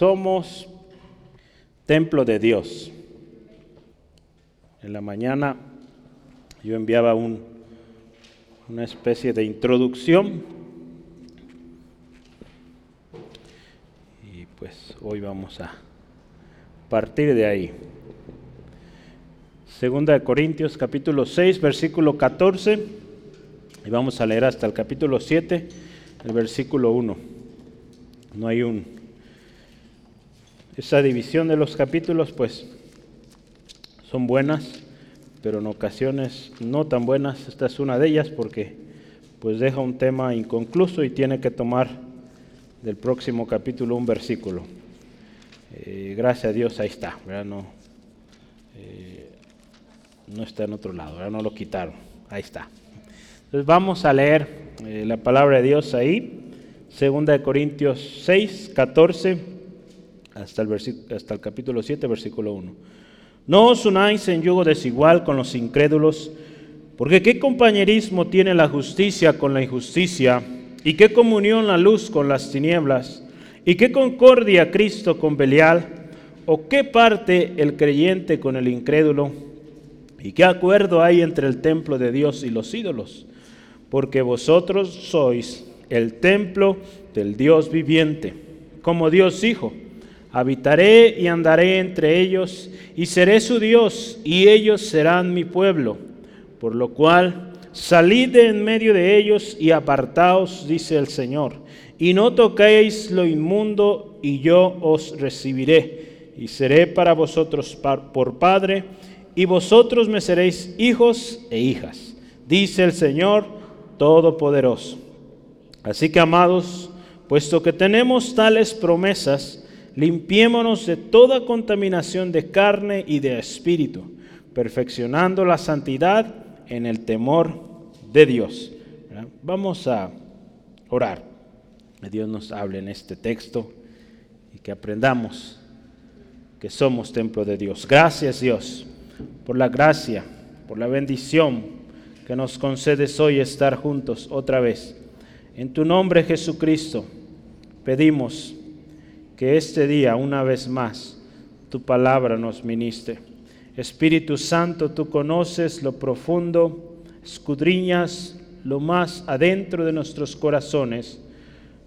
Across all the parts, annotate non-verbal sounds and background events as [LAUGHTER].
Somos templo de Dios. En la mañana yo enviaba un, una especie de introducción y pues hoy vamos a partir de ahí. Segunda de Corintios capítulo 6 versículo 14 y vamos a leer hasta el capítulo 7, el versículo 1. No hay un esa división de los capítulos pues son buenas, pero en ocasiones no tan buenas. Esta es una de ellas porque pues deja un tema inconcluso y tiene que tomar del próximo capítulo un versículo. Eh, gracias a Dios ahí está, No, eh, no está en otro lado, no lo quitaron, ahí está. Entonces vamos a leer eh, la palabra de Dios ahí, 2 Corintios 6, 14 hasta el, hasta el capítulo 7, versículo 1. No os unáis en yugo desigual con los incrédulos, porque qué compañerismo tiene la justicia con la injusticia, y qué comunión la luz con las tinieblas, y qué concordia Cristo con Belial, o qué parte el creyente con el incrédulo, y qué acuerdo hay entre el templo de Dios y los ídolos, porque vosotros sois el templo del Dios viviente, como Dios Hijo Habitaré y andaré entre ellos y seré su Dios y ellos serán mi pueblo. Por lo cual, salid de en medio de ellos y apartaos, dice el Señor, y no toquéis lo inmundo y yo os recibiré y seré para vosotros por Padre y vosotros me seréis hijos e hijas, dice el Señor Todopoderoso. Así que, amados, puesto que tenemos tales promesas, limpiémonos de toda contaminación de carne y de espíritu, perfeccionando la santidad en el temor de Dios. Vamos a orar. Que Dios nos hable en este texto y que aprendamos que somos templo de Dios. Gracias Dios por la gracia, por la bendición que nos concedes hoy estar juntos otra vez. En tu nombre Jesucristo pedimos que este día, una vez más, tu palabra nos ministre. Espíritu Santo, tú conoces lo profundo, escudriñas lo más adentro de nuestros corazones.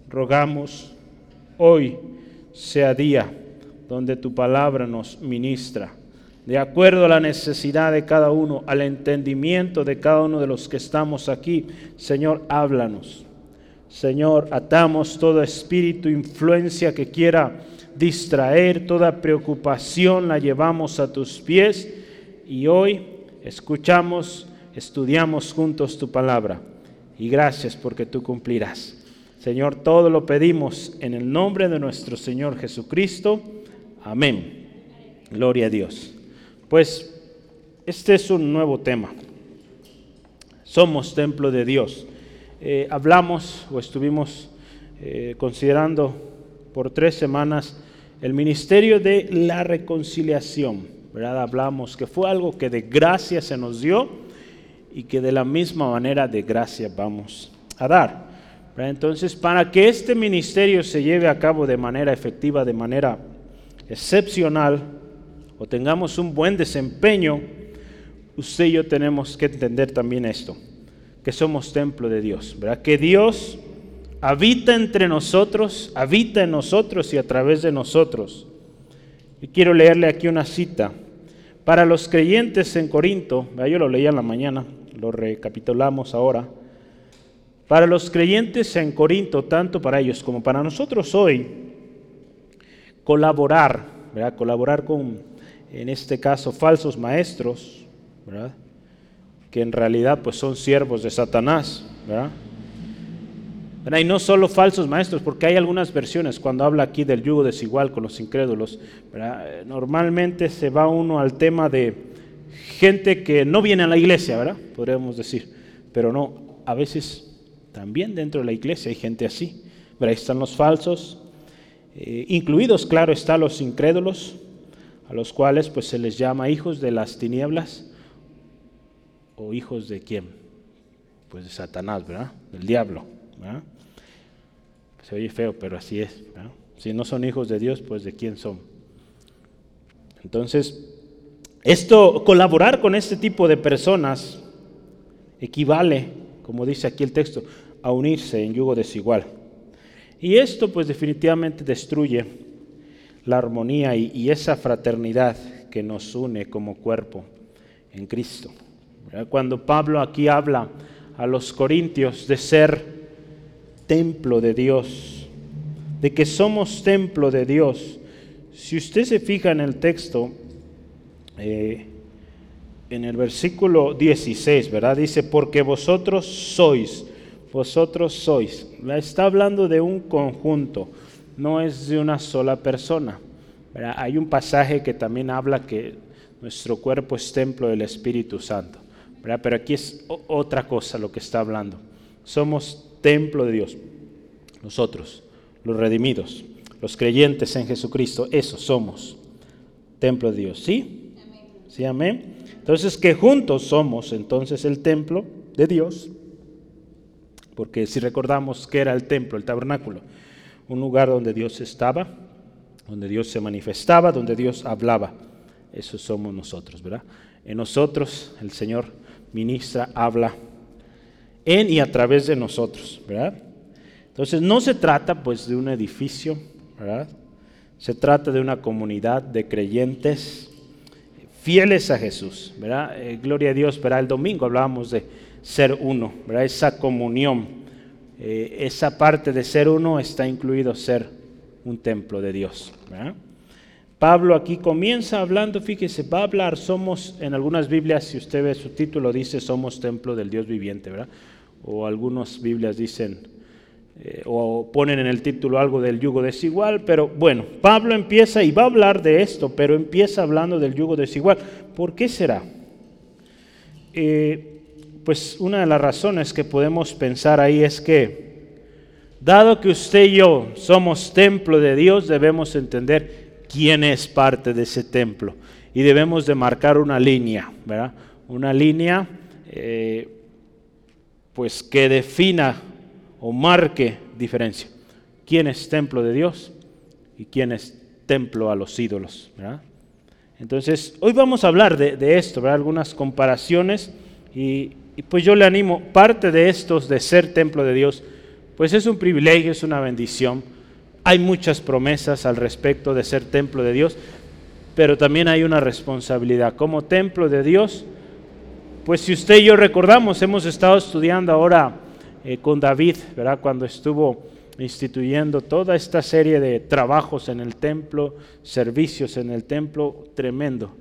Rogamos hoy sea día donde tu palabra nos ministra, de acuerdo a la necesidad de cada uno, al entendimiento de cada uno de los que estamos aquí. Señor, háblanos. Señor, atamos todo espíritu, influencia que quiera distraer, toda preocupación la llevamos a tus pies y hoy escuchamos, estudiamos juntos tu palabra y gracias porque tú cumplirás. Señor, todo lo pedimos en el nombre de nuestro Señor Jesucristo. Amén. Gloria a Dios. Pues este es un nuevo tema. Somos templo de Dios. Eh, hablamos o estuvimos eh, considerando por tres semanas el ministerio de la reconciliación. ¿verdad? Hablamos que fue algo que de gracia se nos dio y que de la misma manera de gracia vamos a dar. Entonces, para que este ministerio se lleve a cabo de manera efectiva, de manera excepcional, o tengamos un buen desempeño, usted y yo tenemos que entender también esto que somos templo de Dios, ¿verdad? Que Dios habita entre nosotros, habita en nosotros y a través de nosotros. Y quiero leerle aquí una cita. Para los creyentes en Corinto, yo lo leía en la mañana, lo recapitulamos ahora. Para los creyentes en Corinto, tanto para ellos como para nosotros hoy, colaborar, ¿verdad? colaborar con, en este caso, falsos maestros, ¿verdad? Que en realidad pues son siervos de Satanás, ¿verdad? Y no solo falsos maestros, porque hay algunas versiones cuando habla aquí del yugo desigual con los incrédulos. Normalmente se va uno al tema de gente que no viene a la iglesia, ¿verdad? Podríamos decir. Pero no, a veces también dentro de la iglesia hay gente así. Ahí están los falsos, eh, incluidos, claro, están los incrédulos, a los cuales pues se les llama hijos de las tinieblas o hijos de quién? Pues de Satanás, ¿verdad? Del diablo. Se oye feo, pero así es. Si no son hijos de Dios, pues de quién son. Entonces, esto, colaborar con este tipo de personas equivale, como dice aquí el texto, a unirse en yugo desigual. Y esto pues definitivamente destruye la armonía y, esa fraternidad que nos une como cuerpo en Cristo. Cuando Pablo aquí habla a los corintios de ser templo de Dios, de que somos templo de Dios, si usted se fija en el texto, eh, en el versículo 16, ¿verdad? Dice, porque vosotros sois vosotros sois. Está hablando de un conjunto, no es de una sola persona. Hay un pasaje que también habla que nuestro cuerpo es templo del Espíritu Santo. Pero aquí es otra cosa lo que está hablando. Somos templo de Dios. Nosotros, los redimidos, los creyentes en Jesucristo, eso somos. Templo de Dios. ¿Sí? Sí, amén. Entonces que juntos somos entonces el templo de Dios porque si recordamos que era el templo, el tabernáculo, un lugar donde Dios estaba, donde Dios se manifestaba, donde Dios hablaba. Eso somos nosotros, ¿verdad? En nosotros el Señor ministra, habla en y a través de nosotros, ¿verdad? Entonces no se trata pues de un edificio, ¿verdad? Se trata de una comunidad de creyentes fieles a Jesús, ¿verdad? Eh, gloria a Dios, ¿verdad? El domingo hablábamos de ser uno, ¿verdad? esa comunión. Eh, esa parte de ser uno está incluido ser un templo de Dios. Pablo aquí comienza hablando, fíjese, va a hablar, somos, en algunas Biblias, si usted ve su título, dice somos templo del Dios viviente, ¿verdad? O algunas Biblias dicen, eh, o ponen en el título algo del yugo desigual, pero bueno, Pablo empieza y va a hablar de esto, pero empieza hablando del yugo desigual. ¿Por qué será? Eh, pues una de las razones que podemos pensar ahí es que, dado que usted y yo somos templo de Dios, debemos entender quién es parte de ese templo y debemos de marcar una línea, ¿verdad? Una línea eh, pues que defina o marque diferencia. ¿Quién es templo de Dios y quién es templo a los ídolos? ¿verdad? Entonces, hoy vamos a hablar de, esto, ¿verdad? algunas comparaciones y pues yo le animo, parte de estos de ser templo de Dios, pues es un privilegio, es una bendición. Hay muchas promesas al respecto de ser templo de Dios, pero también hay una responsabilidad. Como templo de Dios, pues si usted y yo recordamos, hemos estado estudiando ahora eh, con David, ¿verdad? Cuando estuvo instituyendo toda esta serie de trabajos en el templo, servicios en el templo, tremendo.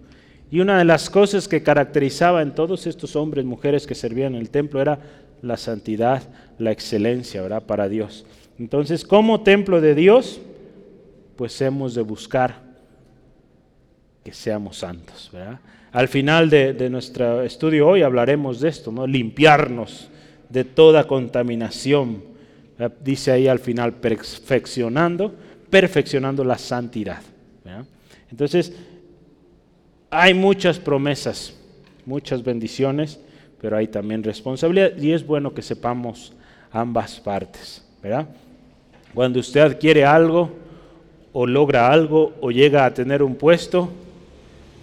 Y una de las cosas que caracterizaba en todos estos hombres, mujeres que servían en el templo era la santidad, la excelencia, ¿verdad? Para Dios. Entonces, como templo de Dios, pues hemos de buscar que seamos santos. Al final de, nuestro estudio hoy hablaremos de esto, ¿no? Limpiarnos de toda contaminación. Dice ahí al final, perfeccionando, perfeccionando la santidad. Entonces, hay muchas promesas, muchas bendiciones, pero hay también responsabilidad y es bueno que sepamos ambas partes, ¿verdad? Cuando usted adquiere algo o logra algo o llega a tener un puesto,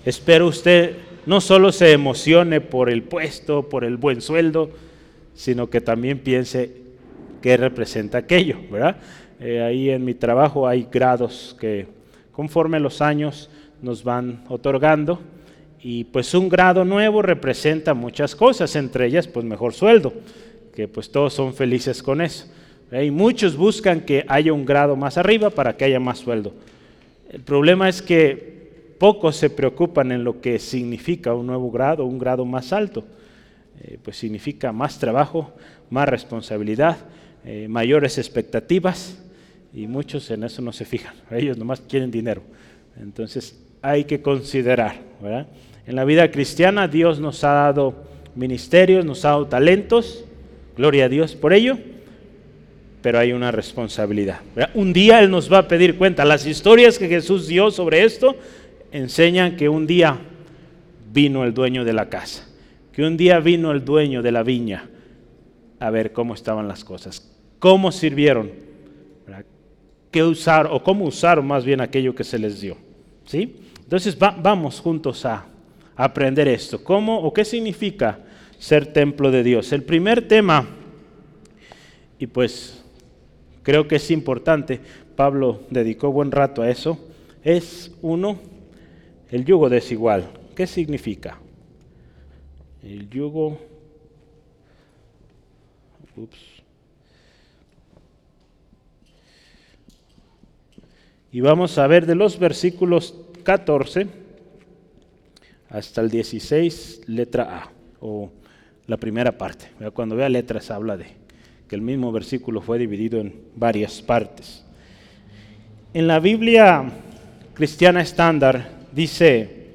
espero usted no solo se emocione por el puesto, por el buen sueldo, sino que también piense qué representa aquello, ¿verdad? Eh, ahí en mi trabajo hay grados que conforme los años nos van otorgando y pues un grado nuevo representa muchas cosas, entre ellas pues mejor sueldo, que pues todos son felices con eso. Y muchos buscan que haya un grado más arriba para que haya más sueldo. El problema es que pocos se preocupan en lo que significa un nuevo grado, un grado más alto. Eh, pues significa más trabajo, más responsabilidad, eh, mayores expectativas y muchos en eso no se fijan. [LAUGHS] Ellos nomás quieren dinero. Entonces hay que considerar. En la vida cristiana Dios nos ha dado ministerios, nos ha dado talentos, gloria a Dios por ello, pero hay una responsabilidad. Un día Él nos va a pedir cuenta. Las historias que Jesús dio sobre esto enseñan que un día vino el dueño de la casa, que un día vino el dueño de la viña a ver cómo estaban las cosas, cómo sirvieron, qué usar o cómo usar más bien aquello que se les dio. ¿sí? Entonces vamos juntos a, aprender esto. ¿Cómo o qué significa ser templo de Dios? El primer tema, y pues creo que es importante, Pablo dedicó buen rato a eso, es uno, el yugo desigual. ¿Qué significa? El yugo... Ups. Y vamos a ver de los versículos 14 hasta el 16, letra A, o la primera parte. Cuando vea letras habla de que el mismo versículo fue dividido en varias partes. En la Biblia cristiana estándar dice,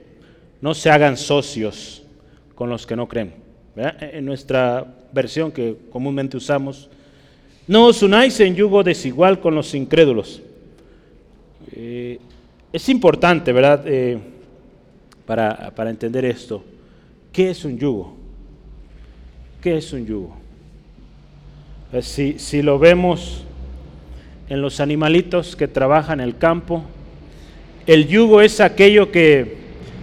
no se hagan socios con los que no creen. En nuestra versión que comúnmente usamos, no os unáis en yugo desigual con los incrédulos. Eh, es importante, ¿verdad? Eh, para, entender esto. ¿Qué es un yugo? ¿Qué es un yugo? Eh, si, lo vemos en los animalitos que trabajan en el campo, el yugo es aquello que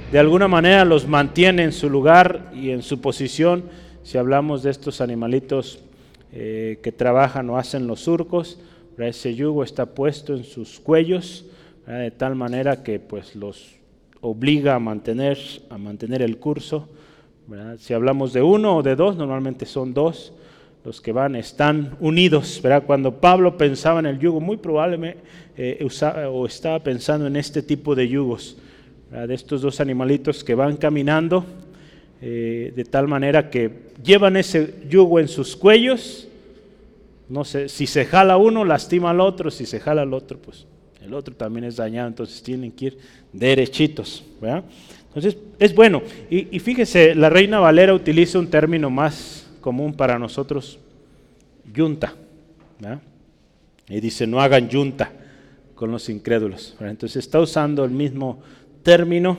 de alguna manera los mantiene en su lugar y en su posición. Si hablamos de estos animalitos que trabajan o hacen los surcos, ese yugo está puesto en sus cuellos de tal manera que pues los obliga a mantener, a mantener el curso. Si hablamos de uno o de dos, normalmente son dos los que van, están unidos. ¿verdad? Cuando Pablo pensaba en el yugo, muy probablemente eh, o estaba pensando en este tipo de yugos, de estos dos animalitos que van caminando eh, de tal manera que llevan ese yugo en sus cuellos. No sé, si se jala uno, lastima al otro, si se jala al otro, pues el otro también es dañado, entonces tienen que ir derechitos. Entonces, es bueno. Y, fíjese, la Reina Valera utiliza un término más común para nosotros, yunta. Y dice, no hagan yunta con los incrédulos. Entonces está usando el mismo término.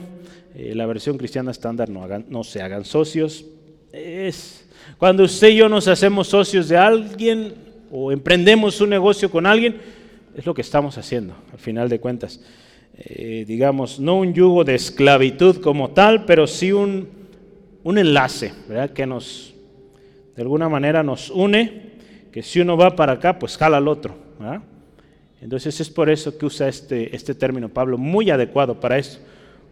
Eh, la versión cristiana estándar, no, hagan, no se hagan socios. Es cuando usted y yo nos hacemos socios de alguien o emprendemos un negocio con alguien, es lo que estamos haciendo, al final de cuentas. Eh, digamos, no un yugo de esclavitud como tal, pero sí un, un enlace. Que nos, de alguna manera nos une, que si uno va para acá, pues jala al otro, Entonces es por eso que usa este, este término Pablo, muy adecuado para eso.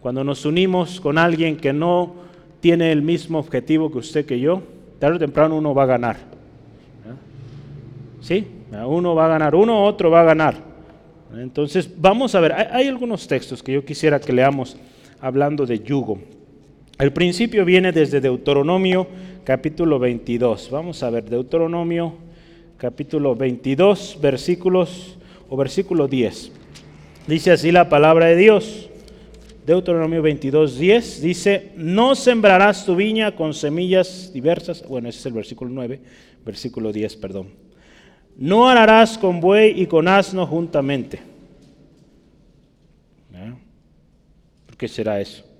Cuando nos unimos con alguien que no tiene el mismo objetivo que usted que yo, tarde o temprano uno va a ganar. ¿Sí? Uno va a ganar, uno otro va a ganar. Entonces, vamos a ver, hay, algunos textos que yo quisiera que leamos hablando de yugo. El principio viene desde Deuteronomio capítulo 22. Vamos a ver, Deuteronomio capítulo 22, versículos o versículo 10. Dice así la palabra de Dios. Deuteronomio 22, 10 dice, no sembrarás tu viña con semillas diversas. Bueno, ese es el versículo 9, versículo 10, perdón. No ararás con buey y con asno juntamente. ¿Por qué será eso?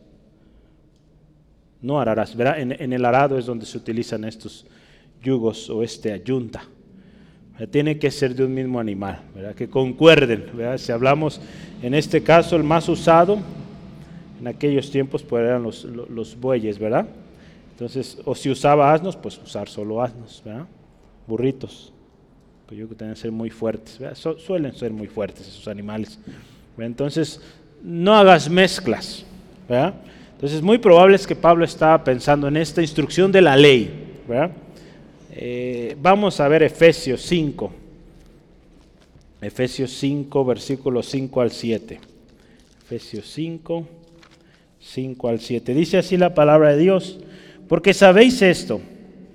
No ararás. En, el arado es donde se utilizan estos yugos o este ayunta. Tiene que ser de un mismo animal, que concuerden. Si hablamos en este caso, el más usado en aquellos tiempos pues eran los, bueyes, ¿verdad? Entonces, o si usaba asnos, pues usar solo asnos, ¿verdad? Burritos. Pues yo creo que deben ser muy fuertes, suelen ser muy fuertes esos animales. Entonces, no hagas mezclas. Entonces, es muy probable es que Pablo estaba pensando en esta instrucción de la ley. Eh, vamos a ver Efesios 5. Efesios 5, versículos 5 al 7. Efesios 5, 5 al 7. Dice así la palabra de Dios. Porque sabéis esto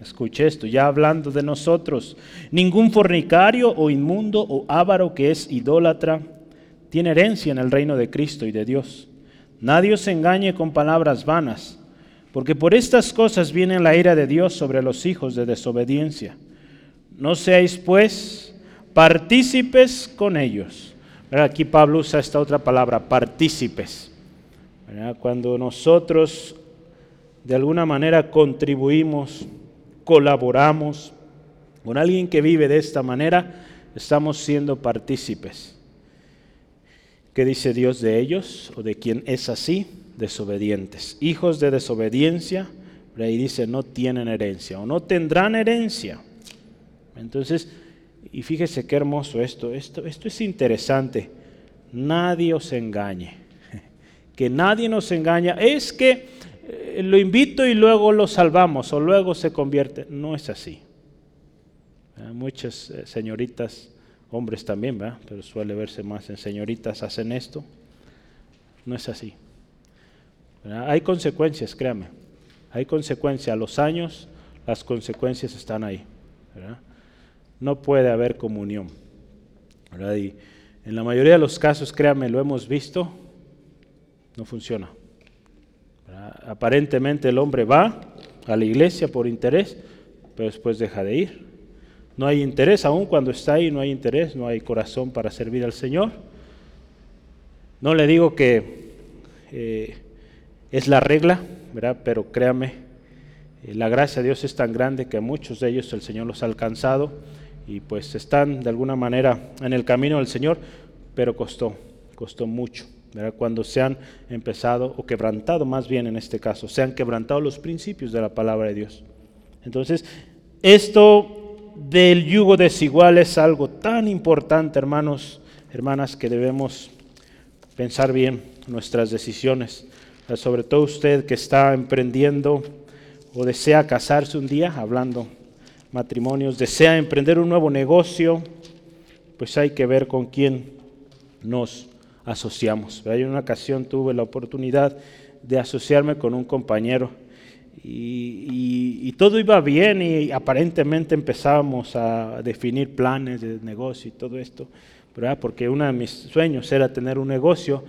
Escuche esto, ya hablando de nosotros. Ningún fornicario o inmundo o avaro que es idólatra tiene herencia en el reino de Cristo y de Dios. Nadie os engañe con palabras vanas, porque por estas cosas viene la ira de Dios sobre los hijos de desobediencia. No seáis pues partícipes con ellos. Aquí Pablo usa esta otra palabra, partícipes. Cuando nosotros de alguna manera contribuimos colaboramos con alguien que vive de esta manera, estamos siendo partícipes. ¿Qué dice Dios de ellos o de quien es así? Desobedientes. Hijos de desobediencia, ahí dice, no tienen herencia o no tendrán herencia. Entonces, y fíjese qué hermoso esto, esto, esto es interesante. Nadie os engañe. [LAUGHS] Que nadie nos engaña. Es que eh, lo invito y luego lo salvamos o luego se convierte. No es así. Muchas eh, señoritas hombres también, ¿verdad? pero suele verse más en señoritas hacen esto. No es así. Hay consecuencias, créame. Hay consecuencias. A los años las consecuencias están ahí. No puede haber comunión. Y en la mayoría de los casos, créame, lo hemos visto, no funciona. Aparentemente el hombre va a la iglesia por interés, pero después deja de ir. No hay interés, aún cuando está ahí no hay interés, no hay corazón para servir al Señor. No le digo que eh, es la regla, ¿verdad? pero créame, eh, la gracia de Dios es tan grande que a muchos de ellos el Señor los ha alcanzado y pues están de alguna manera en el camino del Señor, pero costó, costó mucho. ¿verdad? Cuando se han empezado, o quebrantado más bien en este caso, se han quebrantado los principios de la palabra de Dios. Entonces, esto del yugo desigual es algo tan importante, hermanos, hermanas, que debemos pensar bien nuestras decisiones. Sobre todo usted que está emprendiendo o desea casarse un día, hablando matrimonios, desea emprender un nuevo negocio, pues hay que ver con quién nos asociamos. En una ocasión tuve la oportunidad de asociarme con un compañero y, todo iba bien y aparentemente empezábamos a definir planes de negocio y todo esto, ¿verdad? porque uno de mis sueños era tener un negocio,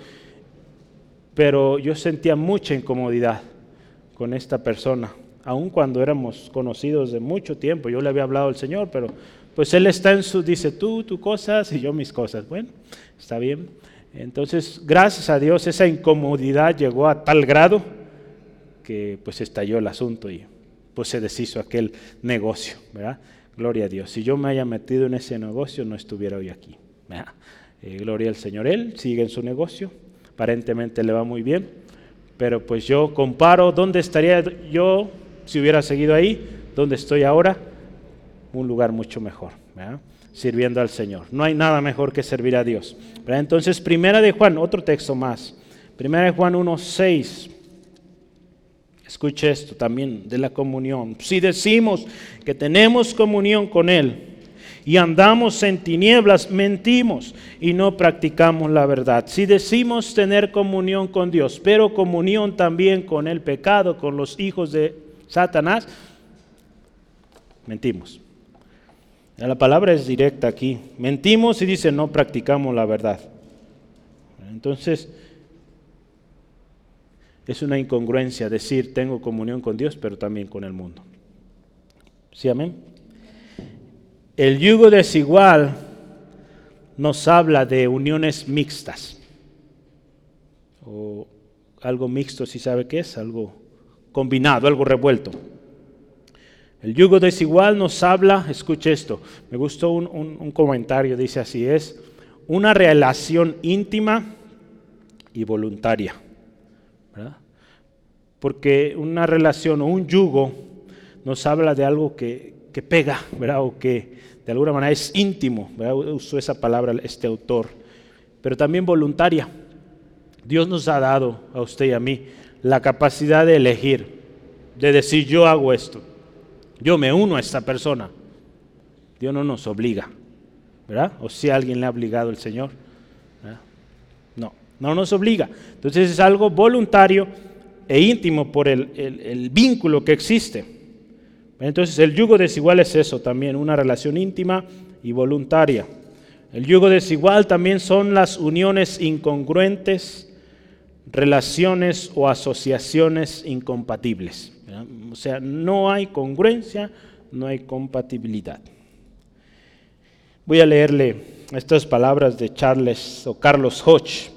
pero yo sentía mucha incomodidad con esta persona, aun cuando éramos conocidos de mucho tiempo, yo le había hablado al Señor, pero pues Él está en su, dice tú, tus cosas y yo mis cosas, bueno, está bien. Entonces, gracias a Dios, esa incomodidad llegó a tal grado que pues estalló el asunto y pues se deshizo aquel negocio, ¿verdad? Gloria a Dios. Si yo me haya metido en ese negocio, no estuviera hoy aquí. Eh, gloria al Señor. Él sigue en su negocio, aparentemente le va muy bien, pero pues yo comparo dónde estaría yo si hubiera seguido ahí, dónde estoy ahora, un lugar mucho mejor, sirviendo al Señor. No hay nada mejor que servir a Dios. Entonces, primera de Juan, otro texto más. Primera de Juan 1.6. Escuche esto también de la comunión. Si decimos que tenemos comunión con Él y andamos en tinieblas, mentimos y no practicamos la verdad. Si decimos tener comunión con Dios, pero comunión también con el pecado, con los hijos de Satanás, mentimos. La palabra es directa aquí. Mentimos y dice no practicamos la verdad. Entonces, es una incongruencia decir tengo comunión con Dios, pero también con el mundo. ¿Sí, amén? El yugo desigual nos habla de uniones mixtas. O algo mixto, si sabe qué es, algo combinado, algo revuelto. El yugo desigual nos habla, escuche esto, me gustó un, un comentario, dice así, es una relación íntima y voluntaria. Porque una relación o un yugo nos habla de algo que, pega, ¿verdad? O que de alguna manera es íntimo. Usó esa palabra este autor, pero también voluntaria. Dios nos ha dado a usted y a mí la capacidad de elegir, de decir yo hago esto, yo me uno a esta persona. Dios no nos obliga, ¿verdad? O si alguien le ha obligado el Señor. No, no nos obliga. Entonces es algo voluntario e íntimo por el, vínculo que existe. Entonces el yugo desigual es eso también, una relación íntima y voluntaria. El yugo desigual también son las uniones incongruentes, relaciones o asociaciones incompatibles. O sea, no hay congruencia, no hay compatibilidad. Voy a leerle estas palabras de Charles o Carlos Hodge,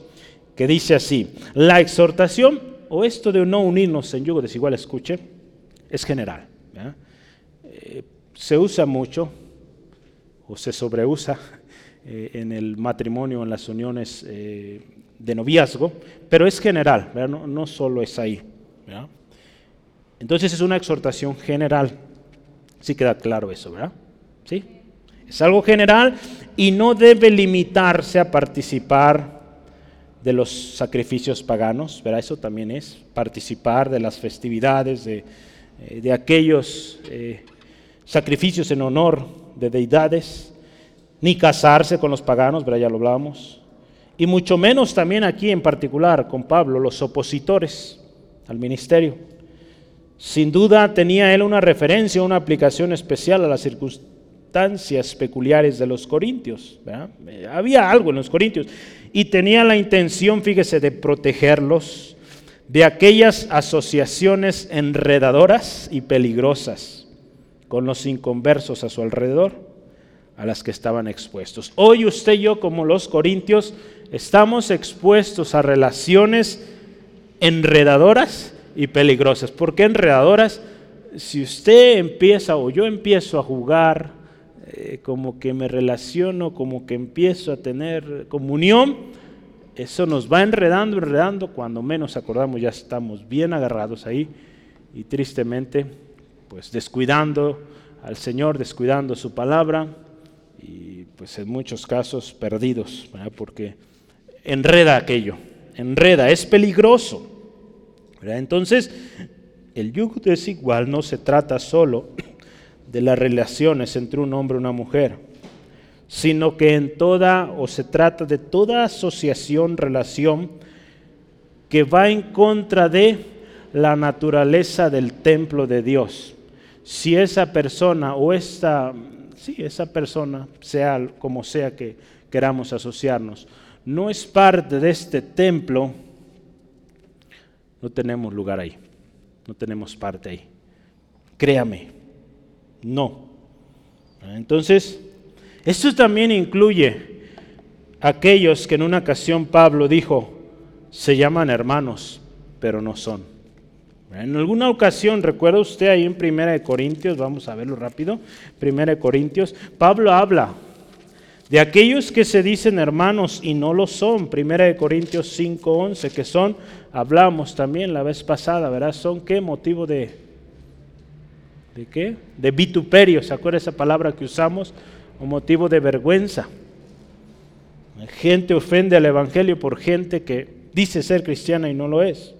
que dice así, la exhortación o esto de no unirnos en yugo desigual, escuche, es general. Eh, se usa mucho o se sobreusa eh, en el matrimonio, en las uniones eh, de noviazgo, pero es general, no, no, solo es ahí. Entonces es una exhortación general. Sí queda claro eso, ¿verdad? ¿Sí? Es algo general y no debe limitarse a participar de los sacrificios paganos, ¿verdad? Eso también es participar de las festividades, de, eh, aquellos eh, sacrificios en honor de deidades, ni casarse con los paganos, ¿verdad? Ya lo hablamos. Y mucho menos también aquí en particular con Pablo, los opositores al ministerio. Sin duda tenía él una referencia, una aplicación especial a las circunstancias peculiares de los corintios. Eh, había algo en los corintios y tenía la intención, fíjese, de protegerlos de aquellas asociaciones enredadoras y peligrosas con los inconversos a su alrededor, a las que estaban expuestos. Hoy usted y yo, como los corintios, estamos expuestos a relaciones enredadoras y peligrosas. ¿Por qué enredadoras? Si usted empieza o yo empiezo a jugar eh, como que me relaciono, como que empiezo a tener comunión, eso nos va enredando, enredando, cuando menos acordamos ya estamos bien agarrados ahí y tristemente pues descuidando al Señor, descuidando su palabra y pues en muchos casos perdidos, porque enreda aquello, enreda, es peligroso. Entonces, el yugo desigual no se trata solo de las relaciones entre un hombre y una mujer, sino que en toda, o se trata de toda asociación, relación, que va en contra de la naturaleza del templo de Dios. Si esa persona o esta, sí, esa persona, sea como sea que queramos asociarnos, no es parte de este templo, no tenemos lugar ahí, no tenemos parte ahí. Créame, no. Entonces, esto también incluye aquellos que en una ocasión Pablo dijo, se llaman hermanos, pero no son. En alguna ocasión, recuerda usted ahí en Primera de Corintios, vamos a verlo rápido, Primera de Corintios, Pablo habla de aquellos que se dicen hermanos y no lo son, Primera de Corintios 5:11, que son, hablamos también la vez pasada, ¿verdad? Son qué motivo de ¿De qué? De vituperio, ¿se acuerda esa palabra que usamos? O motivo de vergüenza. Gente ofende al Evangelio por gente que dice ser cristiana y no lo es.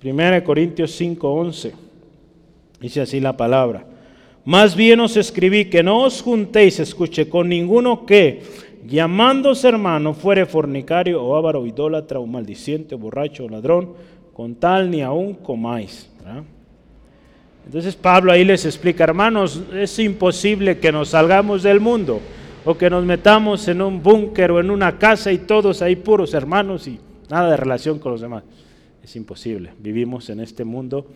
Primera Corintios 5:11. Dice así la palabra. Más bien os escribí que no os juntéis, escuche, con ninguno que, llamándose hermano, fuere fornicario o avaro, idólatra o maldiciente, borracho o ladrón, con tal ni aún comáis. Entonces Pablo ahí les explica, hermanos, es imposible que nos salgamos del mundo o que nos metamos en un búnker o en una casa y todos ahí puros hermanos y nada de relación con los demás. Es imposible. Vivimos en este mundo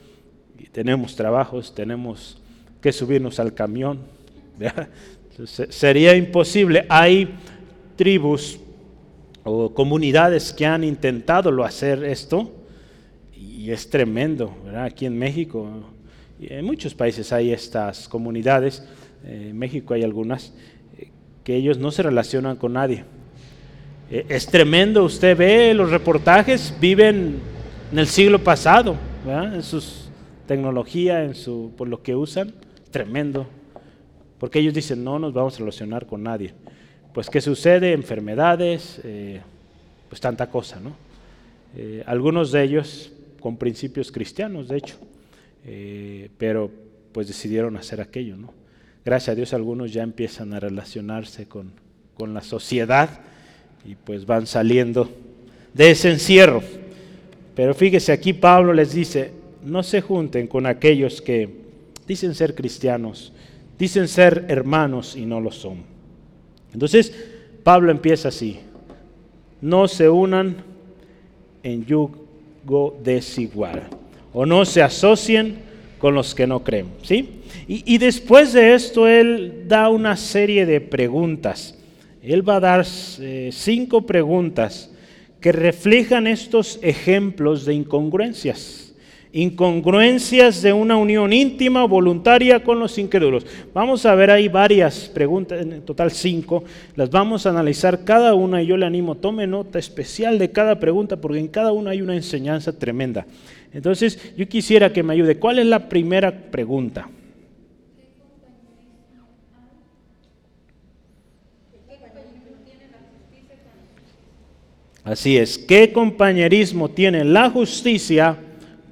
y tenemos trabajos, tenemos que subirnos al camión. sería imposible. Hay tribus o comunidades que han intentado hacer esto y es tremendo. Aquí en México en muchos países hay estas comunidades, en México hay algunas, eh, que ellos no se relacionan con nadie. Eh, es tremendo, usted ve los reportajes, viven en el siglo pasado, en su tecnología, en su, por lo que usan, tremendo. Porque ellos dicen, no nos vamos a relacionar con nadie. Pues, ¿qué sucede? Enfermedades, eh, pues tanta cosa, ¿no? algunos de ellos con principios cristianos, de hecho. Eh, pero pues decidieron hacer aquello. ¿no? Gracias a Dios algunos ya empiezan a relacionarse con, con la sociedad y pues van saliendo de ese encierro. Pero fíjese, aquí Pablo les dice, no se junten con aquellos que dicen ser cristianos, dicen ser hermanos y no lo son. Entonces, Pablo empieza así, no se unan en yugo desigual o no se asocien con los que no creen. ¿sí? Y, después de esto, él da una serie de preguntas. Él va a dar eh, cinco preguntas que reflejan estos ejemplos de incongruencias. Incongruencias de una unión íntima voluntaria con los incrédulos. Vamos a ver ahí varias preguntas, en total cinco, las vamos a analizar cada una y yo le animo, tome nota especial de cada pregunta porque en cada una hay una enseñanza tremenda. Entonces yo quisiera que me ayude. ¿Cuál es la primera pregunta? Así es, ¿qué compañerismo tiene la justicia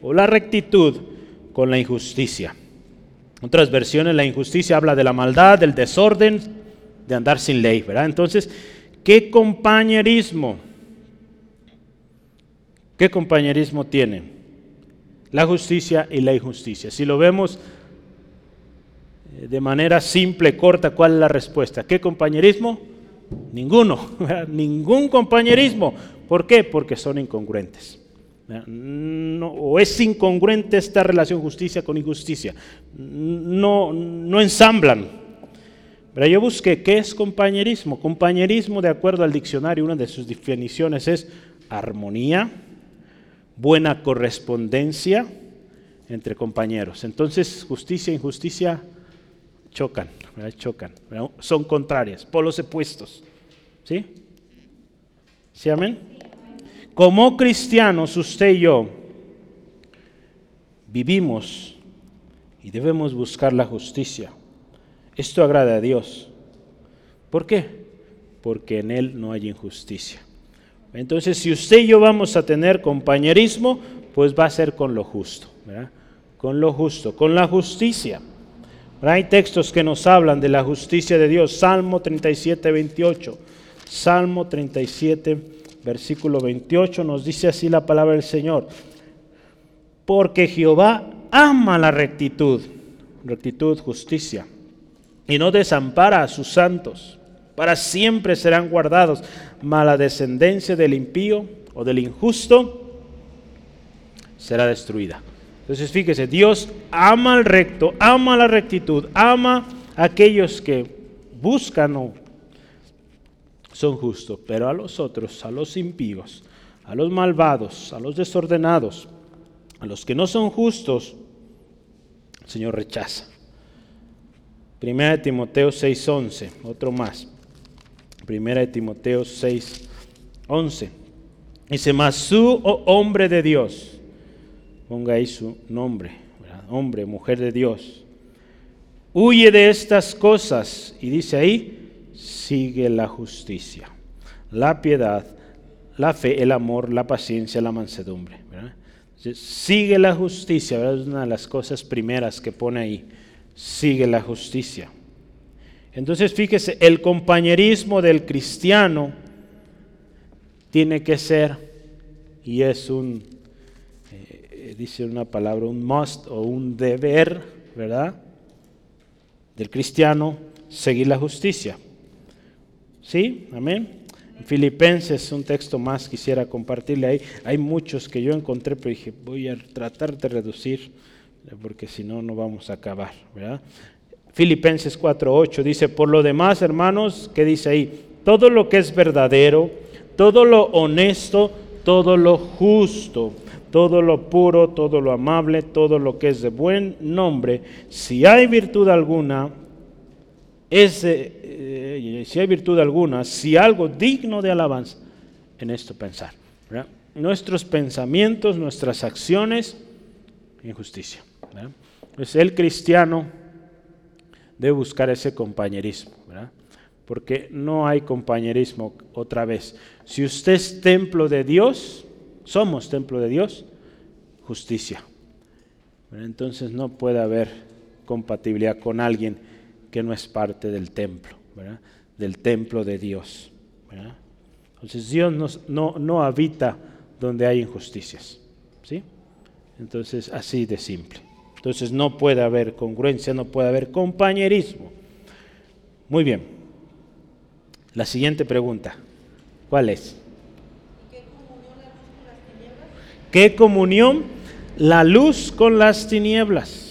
o la rectitud con la injusticia? Otras versiones, la injusticia habla de la maldad, del desorden, de andar sin ley, ¿verdad? Entonces, ¿qué compañerismo? ¿Qué compañerismo tiene? La justicia y la injusticia. Si lo vemos eh, de manera simple, corta, ¿cuál es la respuesta? ¿Qué compañerismo? Ninguno, [LAUGHS] ningún compañerismo. ¿Por qué? Porque son incongruentes. O es incongruente esta relación justicia con injusticia. No, no ensamblan. Pero yo busqué qué es compañerismo. Compañerismo, de acuerdo al diccionario, una de sus definiciones es armonía, buena correspondencia entre compañeros. Entonces, justicia e injusticia chocan, chocan, son contrarias, polos opuestos. ¿Sí? ¿Sí, amén? Como cristianos, usted y yo vivimos y debemos buscar la justicia. Esto agrada a Dios. ¿Por qué? Porque en Él no hay injusticia. Entonces, si usted y yo vamos a tener compañerismo, pues va a ser con lo justo, Con lo justo, con la justicia. Hay textos que nos hablan de la justicia de Dios. Salmo 37, 28. Salmo 37, versículo 28 nos dice así la palabra del Señor. Porque Jehová ama la rectitud, rectitud, justicia, y no desampara a sus santos. Para siempre serán guardados. Mala descendencia del impío o del injusto será destruida. Entonces fíjese, Dios ama al recto, ama la rectitud, ama a aquellos que buscan o son justos, pero a los otros, a los impíos, a los malvados, a los desordenados, a los que no son justos, el Señor rechaza. Primera de Timoteo 6:11, otro más. Primera de Timoteo 6:11. Dice, mas tú, oh hombre de Dios, Ponga ahí su nombre, hombre, mujer de Dios. Huye de estas cosas y dice ahí, sigue la justicia, la piedad, la fe, el amor, la paciencia, la mansedumbre. Sigue la justicia, es una de las cosas primeras que pone ahí. Sigue la justicia. Entonces fíjese, el compañerismo del cristiano tiene que ser, y es un dice una palabra, un must o un deber, ¿verdad? Del cristiano, seguir la justicia. ¿Sí? Amén. Filipenses, un texto más quisiera compartirle ahí. Hay muchos que yo encontré, pero dije, voy a tratar de reducir, porque si no, no vamos a acabar, ¿verdad? Filipenses 4.8 dice, por lo demás, hermanos, ¿qué dice ahí? Todo lo que es verdadero, todo lo honesto, todo lo justo, todo lo puro, todo lo amable, todo lo que es de buen nombre, si hay virtud alguna, eh, si hay virtud alguna, si algo digno de alabanza, en esto pensar. Nuestros pensamientos, nuestras acciones, en justicia. Pues el cristiano debe buscar ese compañerismo, porque no hay compañerismo otra vez. Si usted es templo de Dios, somos templo de Dios, justicia. Entonces no puede haber compatibilidad con alguien que no es parte del templo, del templo de Dios. Entonces Dios no, no, habita donde hay injusticias. ¿sí? Entonces así de simple. Entonces no puede haber congruencia, no puede haber compañerismo. Muy bien. La siguiente pregunta, ¿cuál es? ¿Qué comunión? La luz con las tinieblas.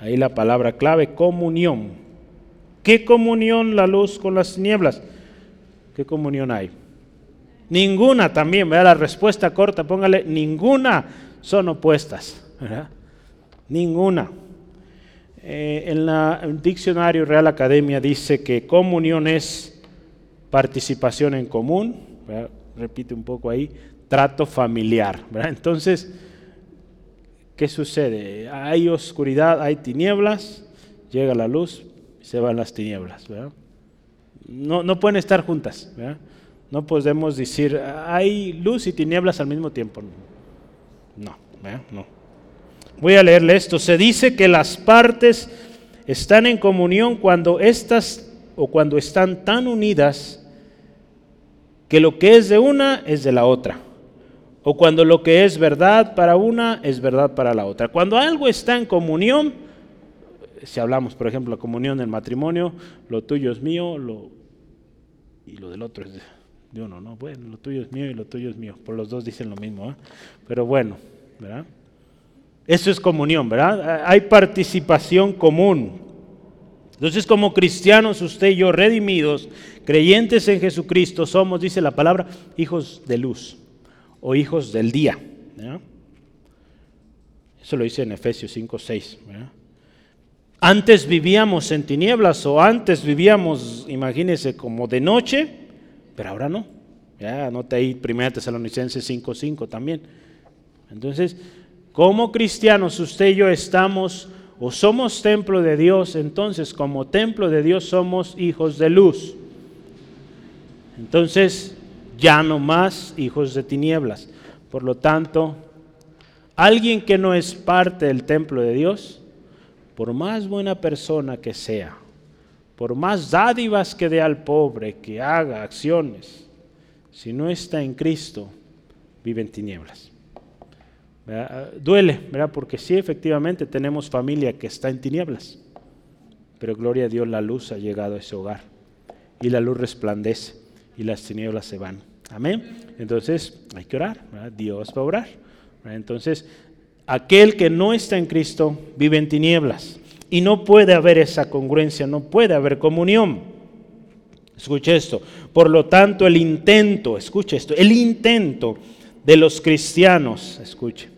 Ahí la palabra clave, comunión. ¿Qué comunión la luz con las tinieblas? ¿Qué comunión hay? Ninguna también, ¿verdad? La respuesta corta, póngale, ninguna son opuestas, ¿verdad? Ninguna. Eh, en el diccionario Real Academia dice que comunión es participación en común, repite un poco ahí, trato familiar. Entonces, ¿qué sucede? Hay oscuridad, hay tinieblas, llega la luz, se van las tinieblas. No, no pueden estar juntas. No podemos decir, hay luz y tinieblas al mismo tiempo. No, no. Voy a leerle esto. Se dice que las partes están en comunión cuando estas o cuando están tan unidas que lo que es de una es de la otra. O cuando lo que es verdad para una es verdad para la otra. Cuando algo está en comunión, si hablamos, por ejemplo, la comunión del matrimonio, lo tuyo es mío, lo, y lo del otro es de, uno, ¿no? Bueno, lo tuyo es mío y lo tuyo es mío. Por los dos dicen lo mismo, ¿eh? Pero bueno, ¿verdad? Eso es comunión, ¿verdad? Hay participación común. Entonces, como cristianos, usted y yo, redimidos, creyentes en Jesucristo, somos, dice la palabra, hijos de luz o hijos del día. Eso lo dice en Efesios 5, 6. Antes vivíamos en tinieblas o antes vivíamos, imagínense, como de noche, pero ahora no. Ya, anota ahí 1 Tesalonicenses 5, 5 también. Entonces, como cristianos, usted y yo estamos o somos templo de Dios, entonces como templo de Dios somos hijos de luz. Entonces, ya no más hijos de tinieblas. Por lo tanto, alguien que no es parte del templo de Dios, por más buena persona que sea, por más dádivas que dé al pobre, que haga acciones, si no está en Cristo, vive en tinieblas. Duele, ¿verdad? Porque sí, efectivamente tenemos familia que está en tinieblas, pero gloria a Dios, la luz ha llegado a ese hogar y la luz resplandece y las tinieblas se van. Amén. Entonces hay que orar, Dios va a orar. Entonces, aquel que no está en Cristo vive en tinieblas y no puede haber esa congruencia, no puede haber comunión. Escuche esto. Por lo tanto, el intento, escuche esto, el intento de los cristianos, escuche,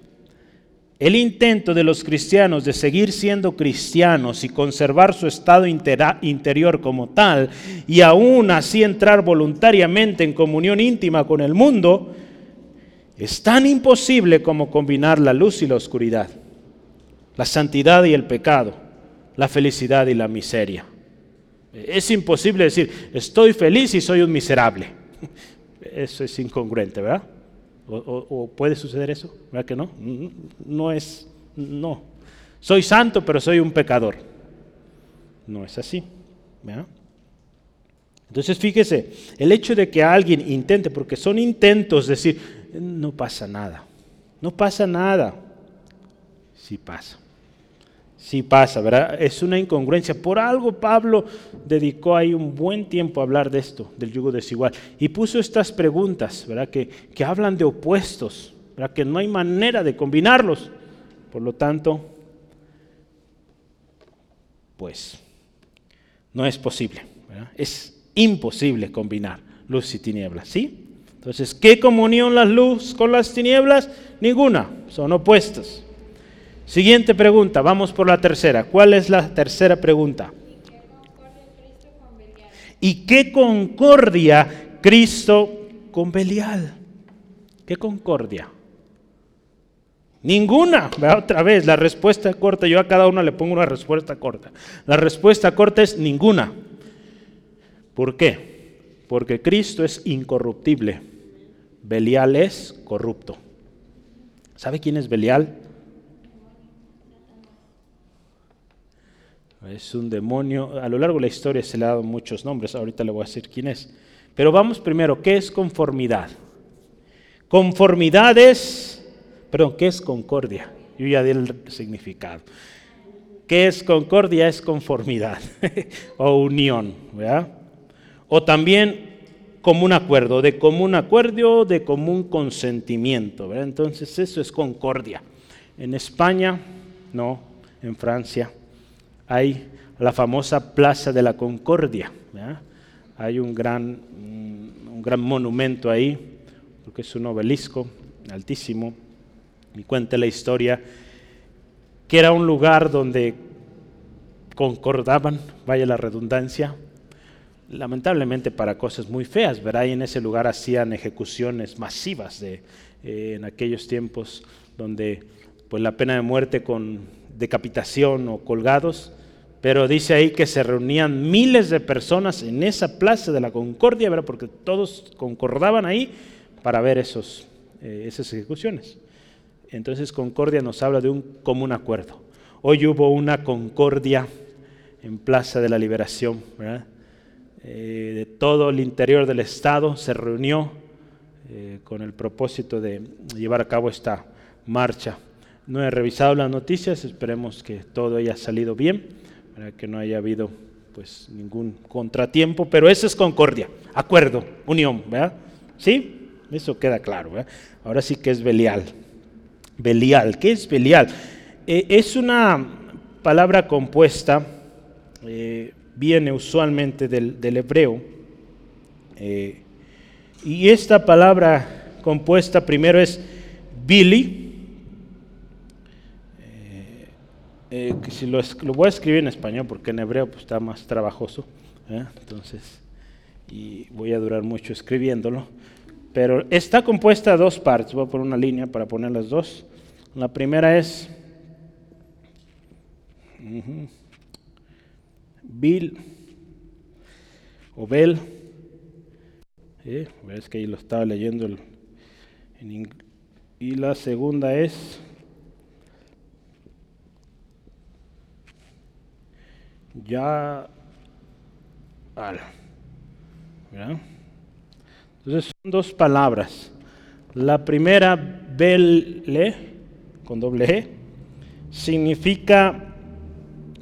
el intento de los cristianos de seguir siendo cristianos y conservar su estado interior como tal y aún así entrar voluntariamente en comunión íntima con el mundo es tan imposible como combinar la luz y la oscuridad, la santidad y el pecado, la felicidad y la miseria. Es imposible decir, estoy feliz y soy un miserable. [LAUGHS] Eso es incongruente, ¿verdad? ¿O, puede suceder eso? ¿Verdad que no? No es, no. Soy santo, pero soy un pecador. No es así. Entonces fíjese, el hecho de que alguien intente, porque son intentos, decir, no pasa nada. No pasa nada. Sí pasa. Sí pasa, ¿verdad? Es una incongruencia. Por algo Pablo dedicó ahí un buen tiempo a hablar de esto, del yugo desigual. Y puso estas preguntas, ¿verdad? Que, que hablan de opuestos, ¿verdad? Que no hay manera de combinarlos. Por lo tanto, pues, no es posible. Es imposible combinar luz y tinieblas, ¿sí? Entonces, ¿qué comunión la luz con las tinieblas? Ninguna, son opuestas. Siguiente pregunta, vamos por la tercera. ¿Cuál es la tercera pregunta? ¿Y qué concordia Cristo con Belial? ¿Qué concordia? Ninguna. Otra vez, la respuesta corta, yo a cada uno le pongo una respuesta corta. La respuesta corta es ninguna. ¿Por qué? Porque Cristo es incorruptible. Belial es corrupto. ¿Sabe quién es Belial? Es un demonio. A lo largo de la historia se le ha dado muchos nombres. Ahorita le voy a decir quién es. Pero vamos primero, ¿qué es conformidad? Conformidad es, perdón, ¿qué es concordia? Yo ya di el significado. ¿Qué es concordia? Es conformidad [LAUGHS] o unión. O también común acuerdo, de común acuerdo, de común consentimiento. Entonces eso es concordia. En España, no, en Francia, hay la famosa Plaza de la Concordia. Hay un gran, un gran monumento ahí porque es un obelisco altísimo, y cuenta la historia que era un lugar donde concordaban, vaya la redundancia, lamentablemente para cosas muy feas, ¿verdad? Y en ese lugar hacían ejecuciones masivas de, eh, en aquellos tiempos donde pues la pena de muerte con decapitación o colgados, pero dice ahí que se reunían miles de personas en esa plaza de la Concordia, ¿verdad? Porque todos concordaban ahí para ver esos, eh, esas ejecuciones. Entonces Concordia nos habla de un común acuerdo. Hoy hubo una concordia en Plaza de la Liberación, eh, de todo el interior del Estado se reunió eh, con el propósito de llevar a cabo esta marcha. No he revisado las noticias, esperemos que todo haya salido bien, que no haya habido pues ningún contratiempo, pero eso es concordia, acuerdo, unión, ¿verdad? ¿Sí? Eso queda claro, Ahora sí que es Belial. Belial, ¿qué es Belial? Eh, es una palabra compuesta, eh, viene usualmente del, hebreo, eh, y esta palabra compuesta primero es Que si lo, voy a escribir en español porque en hebreo pues, está más trabajoso, entonces, y voy a durar mucho escribiéndolo, pero está compuesta de dos partes, voy a poner una línea para poner las dos. La primera es Bill o Bel. Es que ahí lo estaba leyendo en y la segunda es ya Entonces son dos palabras. La primera, Belle, con doble E, significa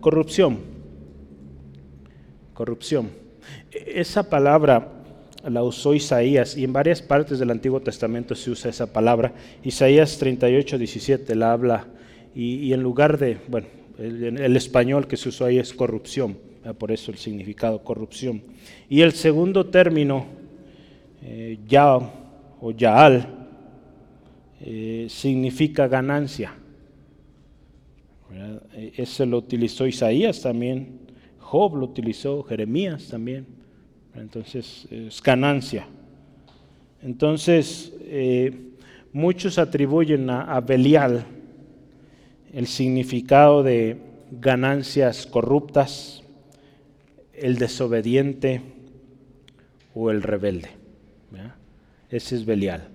corrupción. Corrupción. Esa palabra la usó Isaías y en varias partes del Antiguo Testamento se usa esa palabra. Isaías 38, 17 la habla y, en lugar de, bueno, el, español que se usó ahí es corrupción, por eso el significado corrupción. Y el segundo término, eh, ya o yaal, eh, significa ganancia. E, ese lo utilizó Isaías también, Job lo utilizó, Jeremías también. Entonces es ganancia. Entonces eh, muchos atribuyen a, Belial el significado de ganancias corruptas, el desobediente o el rebelde. Ese es Belial.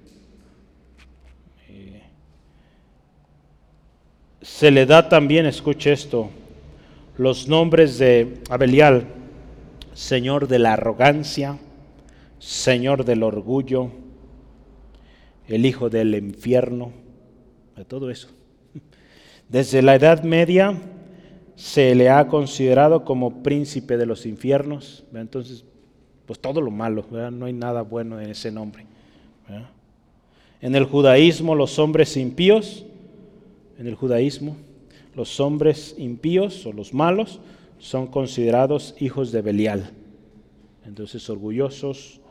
se le da también, escuche esto, los nombres de Abelial, Señor de la arrogancia, Señor del orgullo, el Hijo del infierno, de todo eso. Desde la Edad Media se le ha considerado como príncipe de los infiernos, entonces, pues todo lo malo, no hay nada bueno en ese nombre. En el judaísmo los hombres impíos en el judaísmo, los hombres impíos o los malos son considerados hijos de Belial. Entonces orgullosos,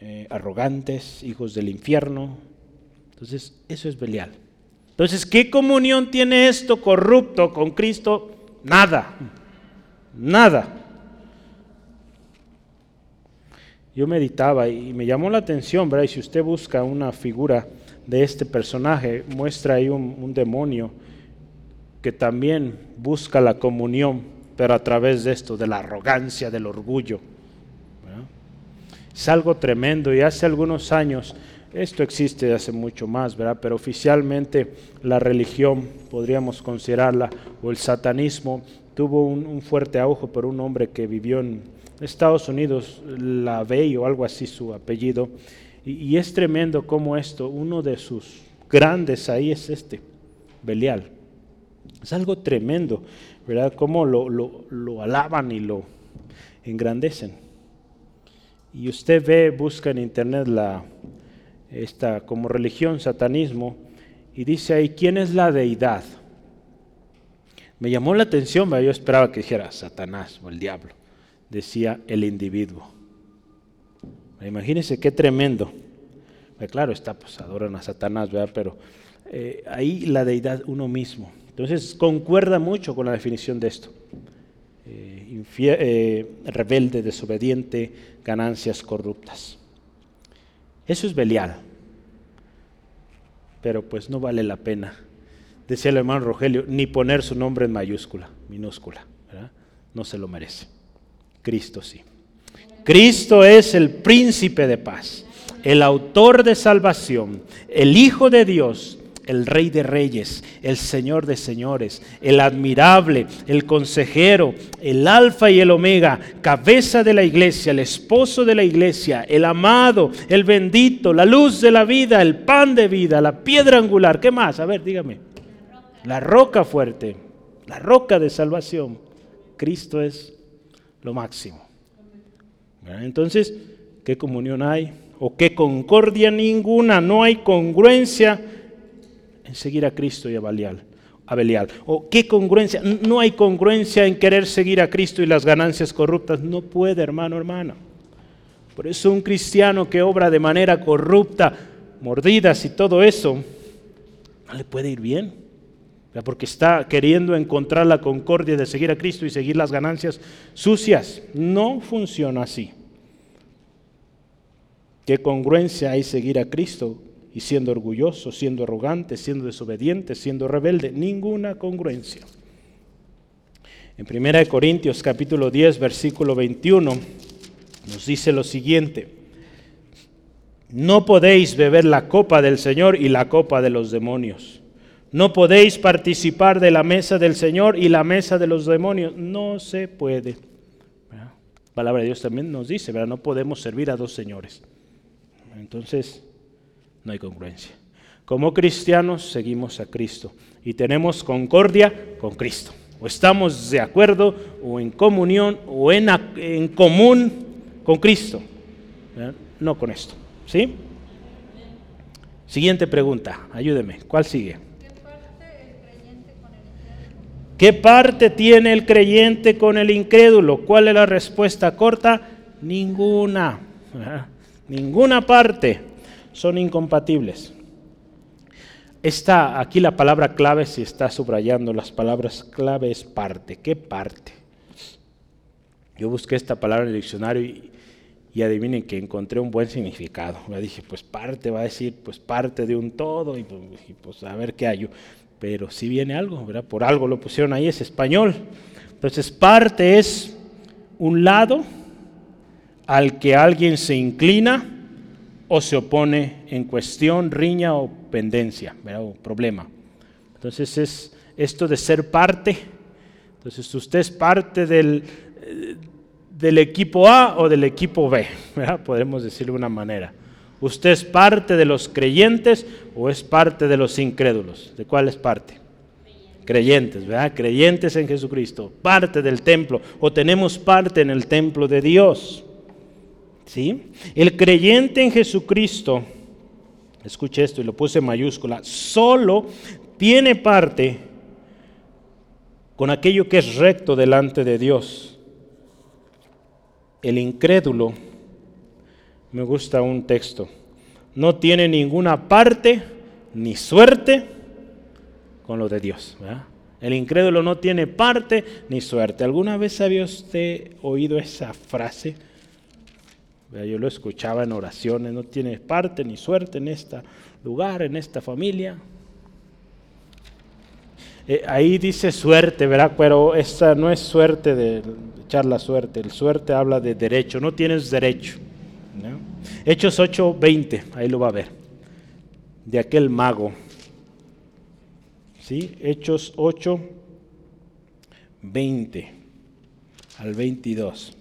eh, arrogantes, hijos del infierno. Entonces eso es Belial. Entonces, ¿qué comunión tiene esto corrupto con Cristo? Nada, nada. Yo meditaba y me llamó la atención, ¿verdad? Y si usted busca una figura de este personaje muestra ahí un, demonio que también busca la comunión, pero a través de esto, de la arrogancia, del orgullo. Es algo tremendo y hace algunos años, esto existe hace mucho más, ¿verdad? Pero oficialmente la religión, podríamos considerarla, o el satanismo, tuvo un, fuerte auge por un hombre que vivió en Estados Unidos, la Bey o algo así su apellido, y, es tremendo como esto, uno de sus grandes ahí es este, Belial. Es algo tremendo, ¿verdad? Cómo lo, lo, alaban y lo engrandecen. Y usted ve, busca en internet la, esta como religión, satanismo, y dice ahí, ¿quién es la deidad? Me llamó la atención, yo esperaba que dijera Satanás o el diablo. Decía el individuo. Imagínense qué tremendo. Eh, claro, está, pues adoran a Satanás. Pero eh, ahí la deidad uno mismo. Entonces concuerda mucho con la definición de esto. rebelde, desobediente, ganancias corruptas. Eso es Belial. Pero pues no vale la pena, decía el hermano Rogelio, ni poner su nombre en mayúscula, minúscula. No se lo merece. Cristo sí. Cristo es el príncipe de paz, el autor de salvación, el Hijo de Dios, el Rey de Reyes, el Señor de Señores, el admirable, el consejero, el Alfa y el Omega, cabeza de la iglesia, el esposo de la iglesia, el amado, el bendito, la luz de la vida, el pan de vida, la piedra angular. ¿Qué más? A ver, dígame. La roca fuerte, la roca de salvación. Cristo es lo máximo. Entonces, ¿qué comunión hay? ¿O qué concordia ninguna? No hay congruencia en seguir a Cristo y a Belial. A Belial. ¿O qué congruencia? No hay congruencia en querer seguir a Cristo y las ganancias corruptas. No puede, hermano, hermana. Por eso un cristiano que obra de manera corrupta, mordidas y todo eso, no le puede ir bien. Porque está queriendo encontrar la concordia de seguir a Cristo y seguir las ganancias sucias. No funciona así. ¿Qué congruencia hay seguir a Cristo y siendo orgulloso, siendo arrogante, siendo desobediente, siendo rebelde, ninguna congruencia. En 1 Corintios capítulo 10, versículo 21, nos dice lo siguiente, no podéis beber la copa del Señor y la copa de los demonios. No podéis participar de la mesa del Señor y la mesa de los demonios. No se puede. La palabra de Dios también nos dice, no podemos servir a dos señores. Entonces, no hay congruencia. Como cristianos seguimos a Cristo y tenemos concordia con Cristo. O estamos de acuerdo o en comunión o en, en común con Cristo. No con esto. ¿Sí? Siguiente pregunta, ayúdeme. ¿Cuál sigue? ¿Qué parte tiene el creyente con el incrédulo? ¿Cuál es la respuesta corta? Ninguna. Ninguna parte son incompatibles. Está aquí la palabra clave, si está subrayando las palabras clave, es parte. ¿Qué parte? Yo busqué esta palabra en el diccionario y, adivinen que encontré un buen significado. Me dije, pues parte va a decir, pues parte de un todo y, pues a ver qué hay. Pero si viene algo, ¿verdad? Por algo lo pusieron ahí, es español. Entonces parte es un lado al que alguien se inclina o se opone en cuestión, riña o pendencia, o problema. Entonces es esto de ser parte. Entonces usted es parte del, eh, del equipo A o del equipo B, podemos decirlo de una manera. ¿Usted es parte de los creyentes o es parte de los incrédulos? ¿De cuál es parte? Creyentes, ¿verdad? Creyentes en Jesucristo, parte del templo o tenemos parte en el templo de Dios. ¿Sí? El creyente en Jesucristo, escuche esto y lo puse en mayúscula, solo tiene parte con aquello que es recto delante de Dios. El incrédulo, me gusta un texto, no tiene ninguna parte ni suerte con lo de Dios. El incrédulo no tiene parte ni suerte. ¿Alguna vez había usted oído esa frase? Yo lo escuchaba en oraciones, no tiene parte ni suerte en este lugar, en esta familia. Eh, ahí dice suerte, ¿verdad? Pero esta no es suerte de echar la suerte, el suerte habla de derecho, no tienes derecho. Hechos 8:20, ahí lo va a ver, de aquel mago. ¿Sí? Hechos 8, 20 al 22.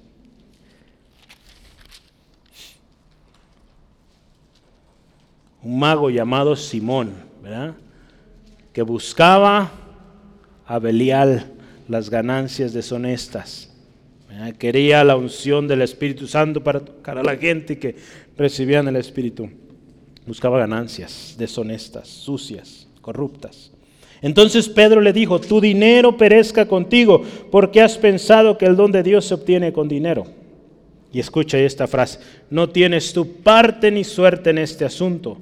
Un mago llamado Simón, ¿verdad? que buscaba a Belial las ganancias deshonestas. Quería la unción del Espíritu Santo para tocar a la gente que recibían el Espíritu. Buscaba ganancias deshonestas, sucias, corruptas. Entonces Pedro le dijo, tu dinero perezca contigo, porque has pensado que el don de Dios se obtiene con dinero. Y escucha esta frase, no tienes tu parte ni suerte en este asunto,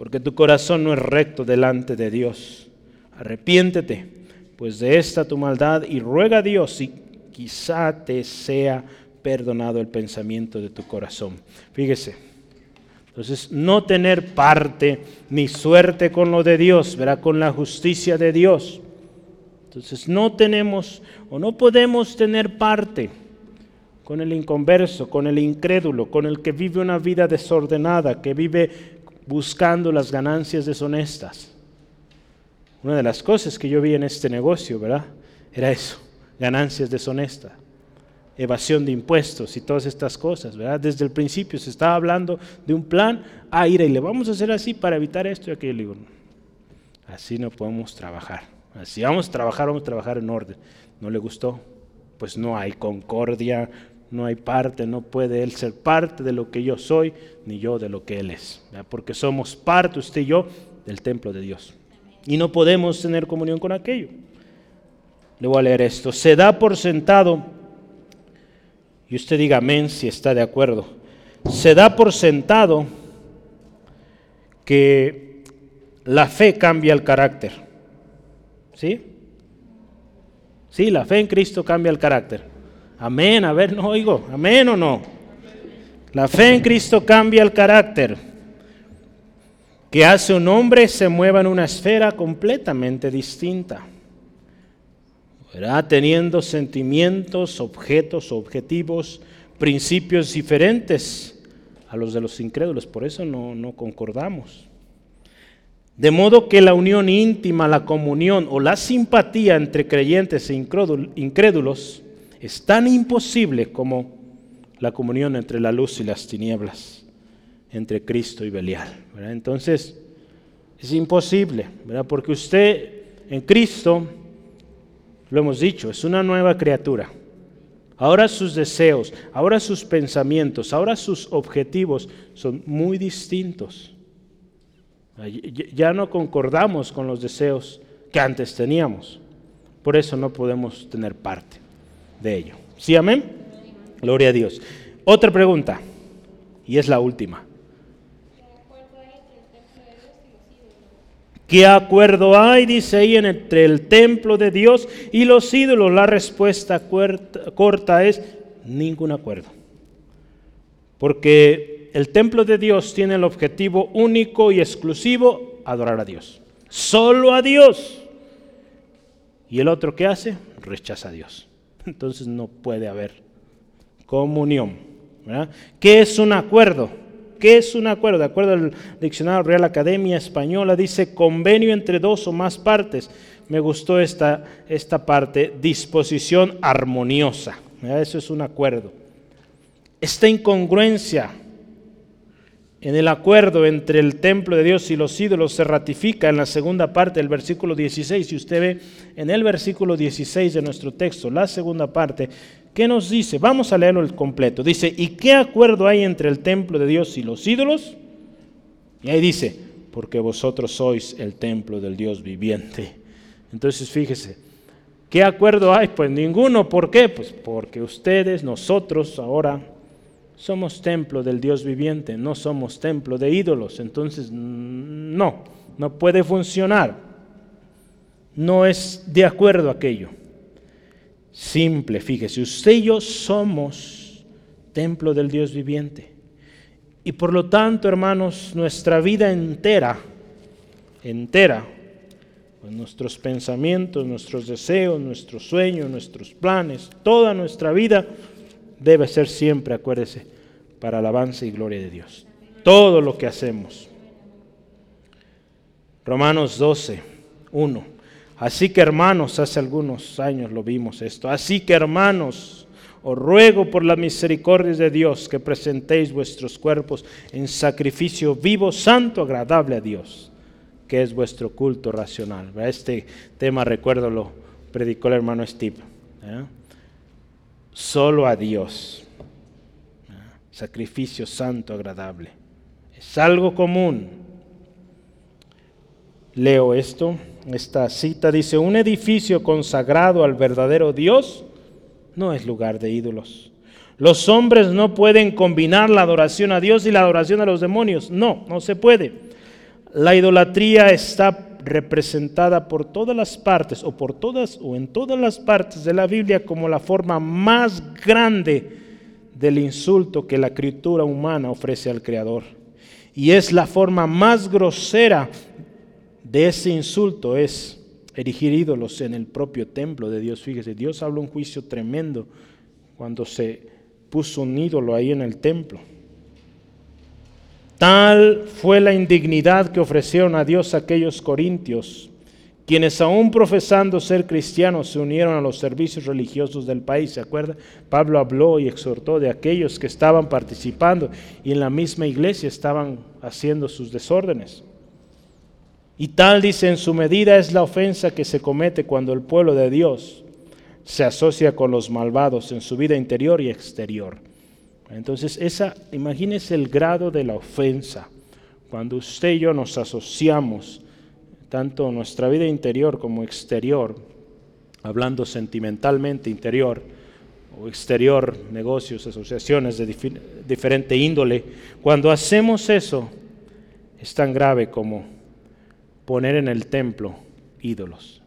porque tu corazón no es recto delante de Dios. Arrepiéntete, pues de esta tu maldad y ruega a Dios y quizá te sea perdonado el pensamiento de tu corazón. Fíjese, entonces no tener parte ni suerte con lo de Dios, verá, con la justicia de Dios. Entonces no tenemos o no podemos tener parte con el inconverso, con el incrédulo, con el que vive una vida desordenada, que vive buscando las ganancias deshonestas. Una de las cosas que yo vi en este negocio, ¿verdad? Era eso, ganancias deshonestas, evasión de impuestos y todas estas cosas, ¿verdad? Desde el principio se estaba hablando de un plan, ah, ir y le vamos a hacer así para evitar esto y aquello. así no podemos trabajar. Así vamos a trabajar, vamos a trabajar en orden. ¿No le gustó? Pues no hay concordia, no hay parte, no puede Él ser parte de lo que yo soy, ni yo de lo que Él es. Porque somos parte, usted y yo, del templo de Dios. Y no podemos tener comunión con aquello. Le voy a leer esto. Se da por sentado, y usted diga amén si está de acuerdo. Se da por sentado que la fe cambia el carácter. ¿Sí? Sí, la fe en Cristo cambia el carácter. Amén, a ver, no oigo, amén o no. La fe en Cristo cambia el carácter, que hace un hombre se mueva en una esfera completamente distinta. Teniendo sentimientos, objetos, objetivos, principios diferentes a los de los incrédulos, por eso no, no concordamos. De modo que la unión íntima, la comunión o la simpatía entre creyentes e incrédulos es tan imposible como la comunión entre la luz y las tinieblas, entre Cristo y Belial. Entonces, es imposible, porque usted en Cristo, lo hemos dicho, es una nueva criatura. Ahora sus deseos, ahora sus pensamientos, ahora sus objetivos son muy distintos. Ya no concordamos con los deseos que antes teníamos. Por eso no podemos tener parte de ello. ¿Sí, amén? Gloria a Dios. Otra pregunta, y es la última. ¿Qué acuerdo hay, dice ahí, entre el templo de Dios y los ídolos? La respuesta corta es ningún acuerdo. Porque el templo de Dios tiene el objetivo único y exclusivo, adorar a Dios. Solo a Dios. ¿Y el otro qué hace? Rechaza a Dios entonces no puede haber comunión. ¿Qué es un acuerdo? ¿Qué es un acuerdo? De acuerdo al diccionario Real Academia Española, dice convenio entre dos o más partes. Me gustó esta, esta parte, disposición armoniosa. Eso es un acuerdo. Esta incongruencia en el acuerdo entre el templo de Dios y los ídolos se ratifica en la segunda parte del versículo 16. Si usted ve en el versículo 16 de nuestro texto, la segunda parte, ¿qué nos dice? Vamos a leerlo el completo. Dice, ¿y qué acuerdo hay entre el templo de Dios y los ídolos? Y ahí dice, porque vosotros sois el templo del Dios viviente. Entonces fíjese, ¿qué acuerdo hay? Pues ninguno. ¿Por qué? Pues porque ustedes, nosotros ahora somos templo del Dios viviente, no somos templo de ídolos. Entonces, no, no puede funcionar. No es de acuerdo aquello. Simple, fíjese, usted y yo somos templo del Dios viviente. Y por lo tanto, hermanos, nuestra vida entera, entera, nuestros pensamientos, nuestros deseos, nuestros sueños, nuestros planes, toda nuestra vida, debe ser siempre, acuérdese, para alabanza y gloria de Dios. Todo lo que hacemos. Romanos 12, 1. Así que hermanos, hace algunos años lo vimos esto. Así que hermanos, os ruego por la misericordia de Dios que presentéis vuestros cuerpos en sacrificio vivo, santo, agradable a Dios, que es vuestro culto racional. Este tema, recuerdo, lo predicó el hermano Steve. ¿eh? Solo a Dios. Sacrificio santo, agradable. Es algo común. Leo esto, esta cita dice, un edificio consagrado al verdadero Dios no es lugar de ídolos. Los hombres no pueden combinar la adoración a Dios y la adoración a los demonios. No, no se puede. La idolatría está representada por todas las partes o por todas o en todas las partes de la Biblia como la forma más grande del insulto que la escritura humana ofrece al Creador. Y es la forma más grosera de ese insulto es erigir ídolos en el propio templo de Dios. Fíjese, Dios habla un juicio tremendo cuando se puso un ídolo ahí en el templo. Tal fue la indignidad que ofrecieron a Dios aquellos corintios, quienes aún profesando ser cristianos se unieron a los servicios religiosos del país. ¿Se acuerda? Pablo habló y exhortó de aquellos que estaban participando y en la misma iglesia estaban haciendo sus desórdenes. Y tal dice en su medida es la ofensa que se comete cuando el pueblo de Dios se asocia con los malvados en su vida interior y exterior. Entonces, esa, imagínese el grado de la ofensa. Cuando usted y yo nos asociamos, tanto nuestra vida interior como exterior, hablando sentimentalmente interior o exterior, negocios, asociaciones de diferente índole, cuando hacemos eso, es tan grave como poner en el templo ídolos.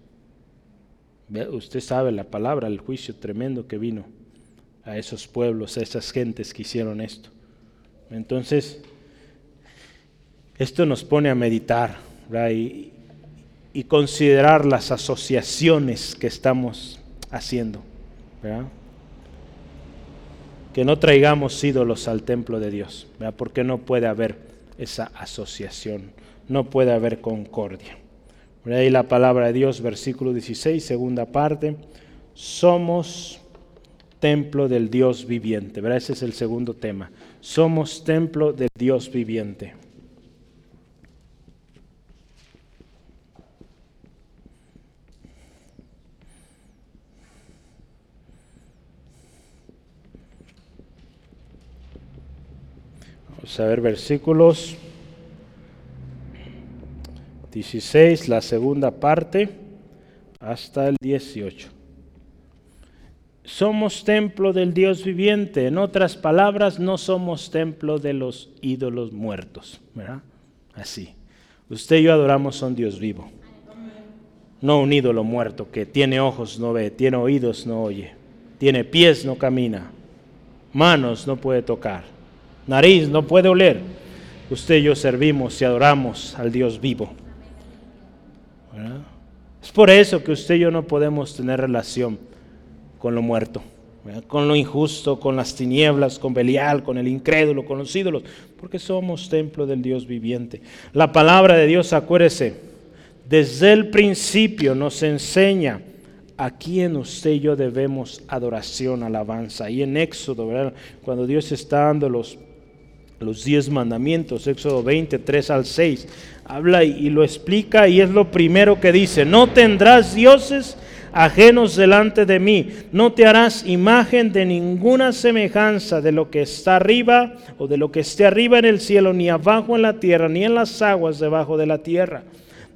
Usted sabe la palabra, el juicio tremendo que vino a esos pueblos, a esas gentes que hicieron esto. Entonces, esto nos pone a meditar y, y, considerar las asociaciones que estamos haciendo. Que no traigamos ídolos al templo de Dios, porque no puede haber esa asociación, no puede haber concordia. Ahí la palabra de Dios, versículo 16, segunda parte, somos templo del Dios viviente. Ese es el segundo tema. Somos templo del Dios viviente. Vamos a ver versículos 16, la segunda parte, hasta el 18 somos templo del Dios viviente. En otras palabras, no somos templo de los ídolos muertos. ¿verdad? Así. Usted y yo adoramos a un Dios vivo. No un ídolo muerto que tiene ojos, no ve, tiene oídos, no oye, tiene pies, no camina, manos, no puede tocar, nariz, no puede oler. Usted y yo servimos y adoramos al Dios vivo. Es por eso que usted y yo no podemos tener relación con lo muerto, con lo injusto, con las tinieblas, con Belial, con el incrédulo, con los ídolos, porque somos templo del Dios viviente. La palabra de Dios, acuérdese, desde el principio nos enseña a quién usted y yo debemos adoración, alabanza. Y en Éxodo, cuando Dios está dando los, los diez mandamientos, Éxodo 23 al 6, habla y lo explica y es lo primero que dice, no tendrás dioses ajenos delante de mí. No te harás imagen de ninguna semejanza de lo que está arriba o de lo que esté arriba en el cielo, ni abajo en la tierra, ni en las aguas debajo de la tierra.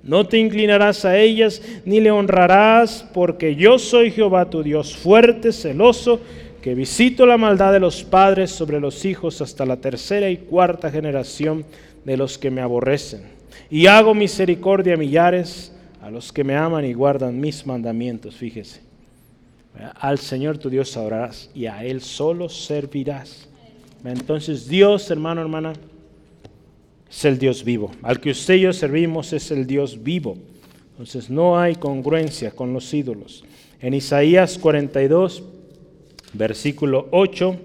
No te inclinarás a ellas, ni le honrarás, porque yo soy Jehová tu Dios, fuerte, celoso, que visito la maldad de los padres sobre los hijos hasta la tercera y cuarta generación de los que me aborrecen. Y hago misericordia a millares a los que me aman y guardan mis mandamientos, fíjese. Al Señor tu Dios adorarás y a Él solo servirás. Entonces Dios, hermano, hermana, es el Dios vivo. Al que usted y yo servimos es el Dios vivo. Entonces no hay congruencia con los ídolos. En Isaías 42, versículo 8,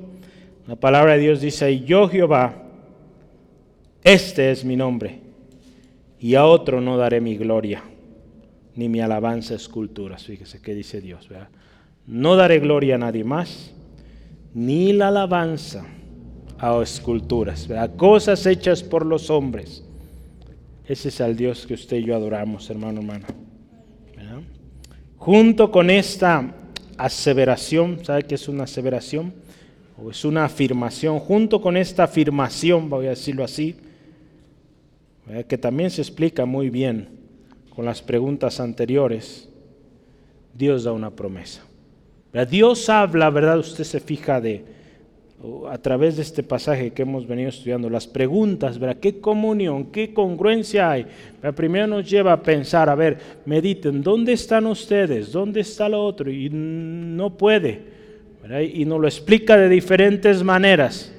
la palabra de Dios dice, y yo Jehová, este es mi nombre, y a otro no daré mi gloria ni mi alabanza esculturas. Fíjese qué dice Dios. No daré gloria a nadie más, ni la alabanza a esculturas, cosas hechas por los hombres. Ese es el Dios que usted y yo adoramos, hermano, hermano. Junto con esta aseveración, ¿sabe qué es una aseveración? O es una afirmación. Junto con esta afirmación, voy a decirlo así, que también se explica muy bien con las preguntas anteriores, Dios da una promesa. Dios habla, ¿verdad? Usted se fija de a través de este pasaje que hemos venido estudiando, las preguntas, ¿verdad? ¿Qué comunión, qué congruencia hay? Primero nos lleva a pensar, a ver, mediten, ¿dónde están ustedes? ¿Dónde está lo otro? Y no puede, Y nos lo explica de diferentes maneras,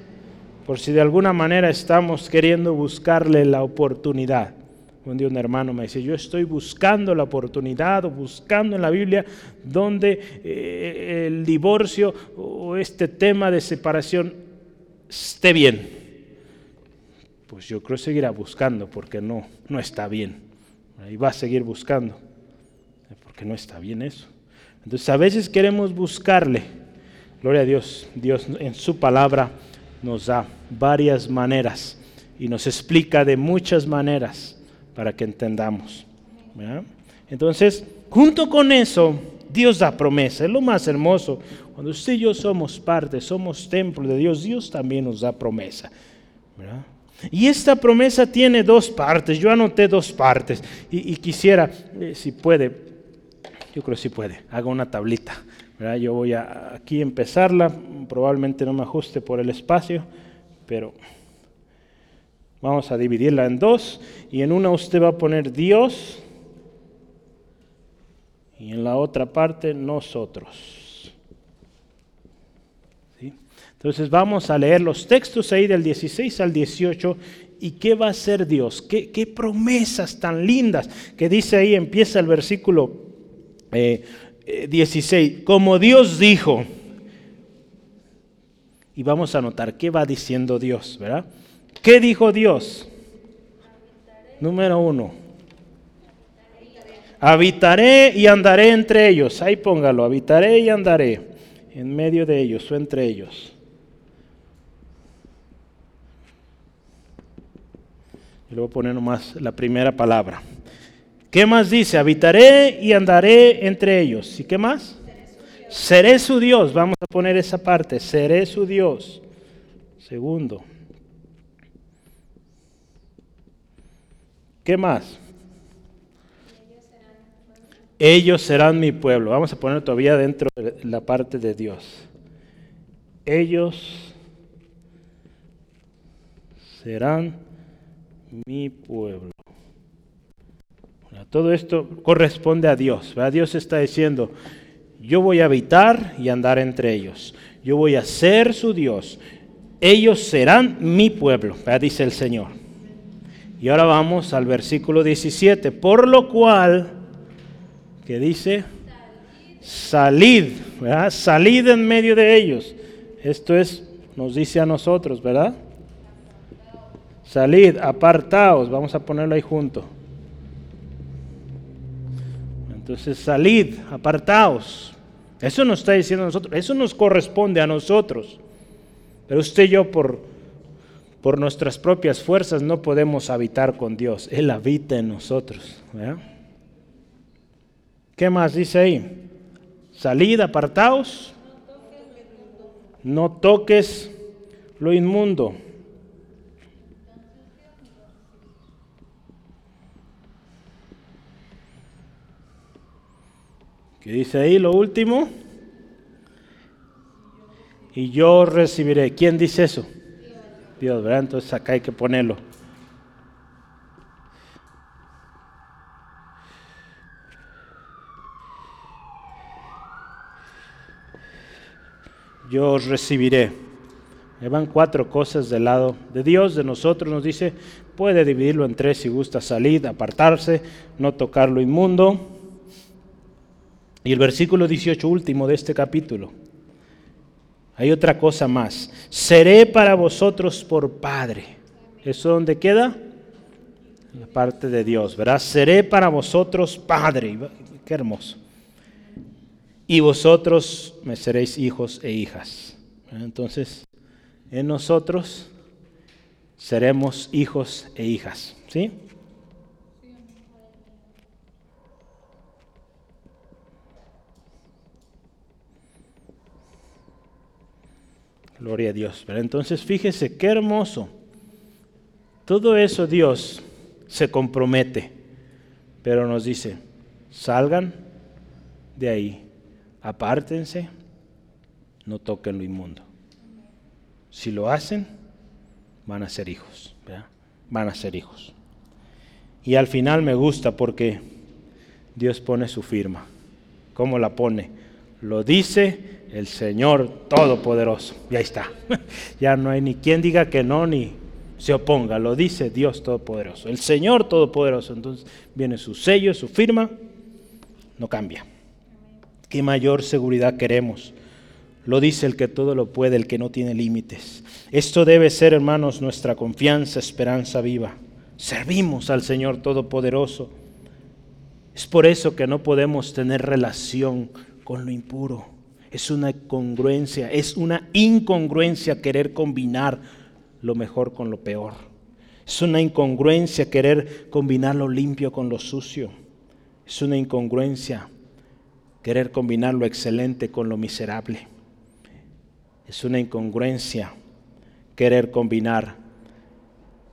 por si de alguna manera estamos queriendo buscarle la oportunidad. Un día un hermano me dice, yo estoy buscando la oportunidad o buscando en la Biblia donde eh, el divorcio o este tema de separación esté bien. Pues yo creo que seguirá buscando porque no, no está bien. Y va a seguir buscando porque no está bien eso. Entonces a veces queremos buscarle. Gloria a Dios. Dios en su palabra nos da varias maneras y nos explica de muchas maneras para que entendamos. Entonces, junto con eso, Dios da promesa. Es lo más hermoso. Cuando usted y yo somos parte, somos templo de Dios, Dios también nos da promesa. Y esta promesa tiene dos partes. Yo anoté dos partes y, quisiera, eh, si puede, yo creo que si puede, haga una tablita. Yo voy a aquí empezarla, probablemente no me ajuste por el espacio, pero Vamos a dividirla en dos y en una usted va a poner Dios y en la otra parte nosotros. Entonces vamos a leer los textos ahí del 16 al 18 y qué va a hacer Dios, qué, promesas tan lindas que dice ahí, empieza el versículo 16, eh, eh, como Dios dijo. Y vamos a notar qué va diciendo Dios, ¿verdad? ¿Qué dijo Dios? Número uno. Habitaré y andaré entre ellos. Ahí póngalo, habitaré y andaré en medio de ellos o entre ellos. Y luego poner nomás la primera palabra. ¿Qué más dice? Habitaré y andaré entre ellos. ¿Y qué más? Seré su Dios. Vamos a poner esa parte. Seré su Dios. Segundo. ¿Qué más? Ellos serán mi pueblo. Vamos a poner todavía dentro de la parte de Dios. Ellos serán mi pueblo. todo esto corresponde a Dios. Dios está diciendo, yo voy a habitar y andar entre ellos. Yo voy a ser su Dios. Ellos serán mi pueblo, dice el Señor. Y ahora vamos al versículo 17. Por lo cual, que dice, salid, ¿verdad? Salid en medio de ellos. Esto es, nos dice a nosotros, ¿verdad? Salid, apartaos, vamos a ponerlo ahí junto. Entonces, salid, apartaos. Eso nos está diciendo a nosotros, eso nos corresponde a nosotros. Pero usted y yo por por nuestras propias fuerzas no podemos habitar con Dios. Él habita en nosotros. ¿Qué más dice ahí? Salid, apartaos. No toques lo inmundo. ¿Qué dice ahí lo último? Y yo recibiré. ¿Quién dice eso? Entonces acá hay que ponerlo. Yo os recibiré. van cuatro cosas del lado de Dios, de nosotros. Nos dice, puede dividirlo en tres si gusta salir, apartarse, no tocar lo inmundo. Y el versículo 18 último de este capítulo. Hay otra cosa más. Seré para vosotros por Padre. ¿Eso dónde queda? La parte de Dios, ¿verdad? Seré para vosotros Padre. Qué hermoso. Y vosotros me seréis hijos e hijas. Entonces, en nosotros seremos hijos e hijas. ¿Sí? Gloria a Dios. Pero entonces fíjese qué hermoso. Todo eso Dios se compromete, pero nos dice, salgan de ahí, apártense, no toquen lo inmundo. Si lo hacen, van a ser hijos. Van a ser hijos. Y al final me gusta porque Dios pone su firma. ¿Cómo la pone? Lo dice el Señor Todopoderoso. Y ahí está. [LAUGHS] ya no hay ni quien diga que no ni se oponga. Lo dice Dios Todopoderoso. El Señor Todopoderoso. Entonces viene su sello, su firma. No cambia. ¿Qué mayor seguridad queremos? Lo dice el que todo lo puede, el que no tiene límites. Esto debe ser, hermanos, nuestra confianza, esperanza viva. Servimos al Señor Todopoderoso. Es por eso que no podemos tener relación con lo impuro. Es una congruencia, es una incongruencia querer combinar lo mejor con lo peor. Es una incongruencia querer combinar lo limpio con lo sucio. Es una incongruencia querer combinar lo excelente con lo miserable. Es una incongruencia querer combinar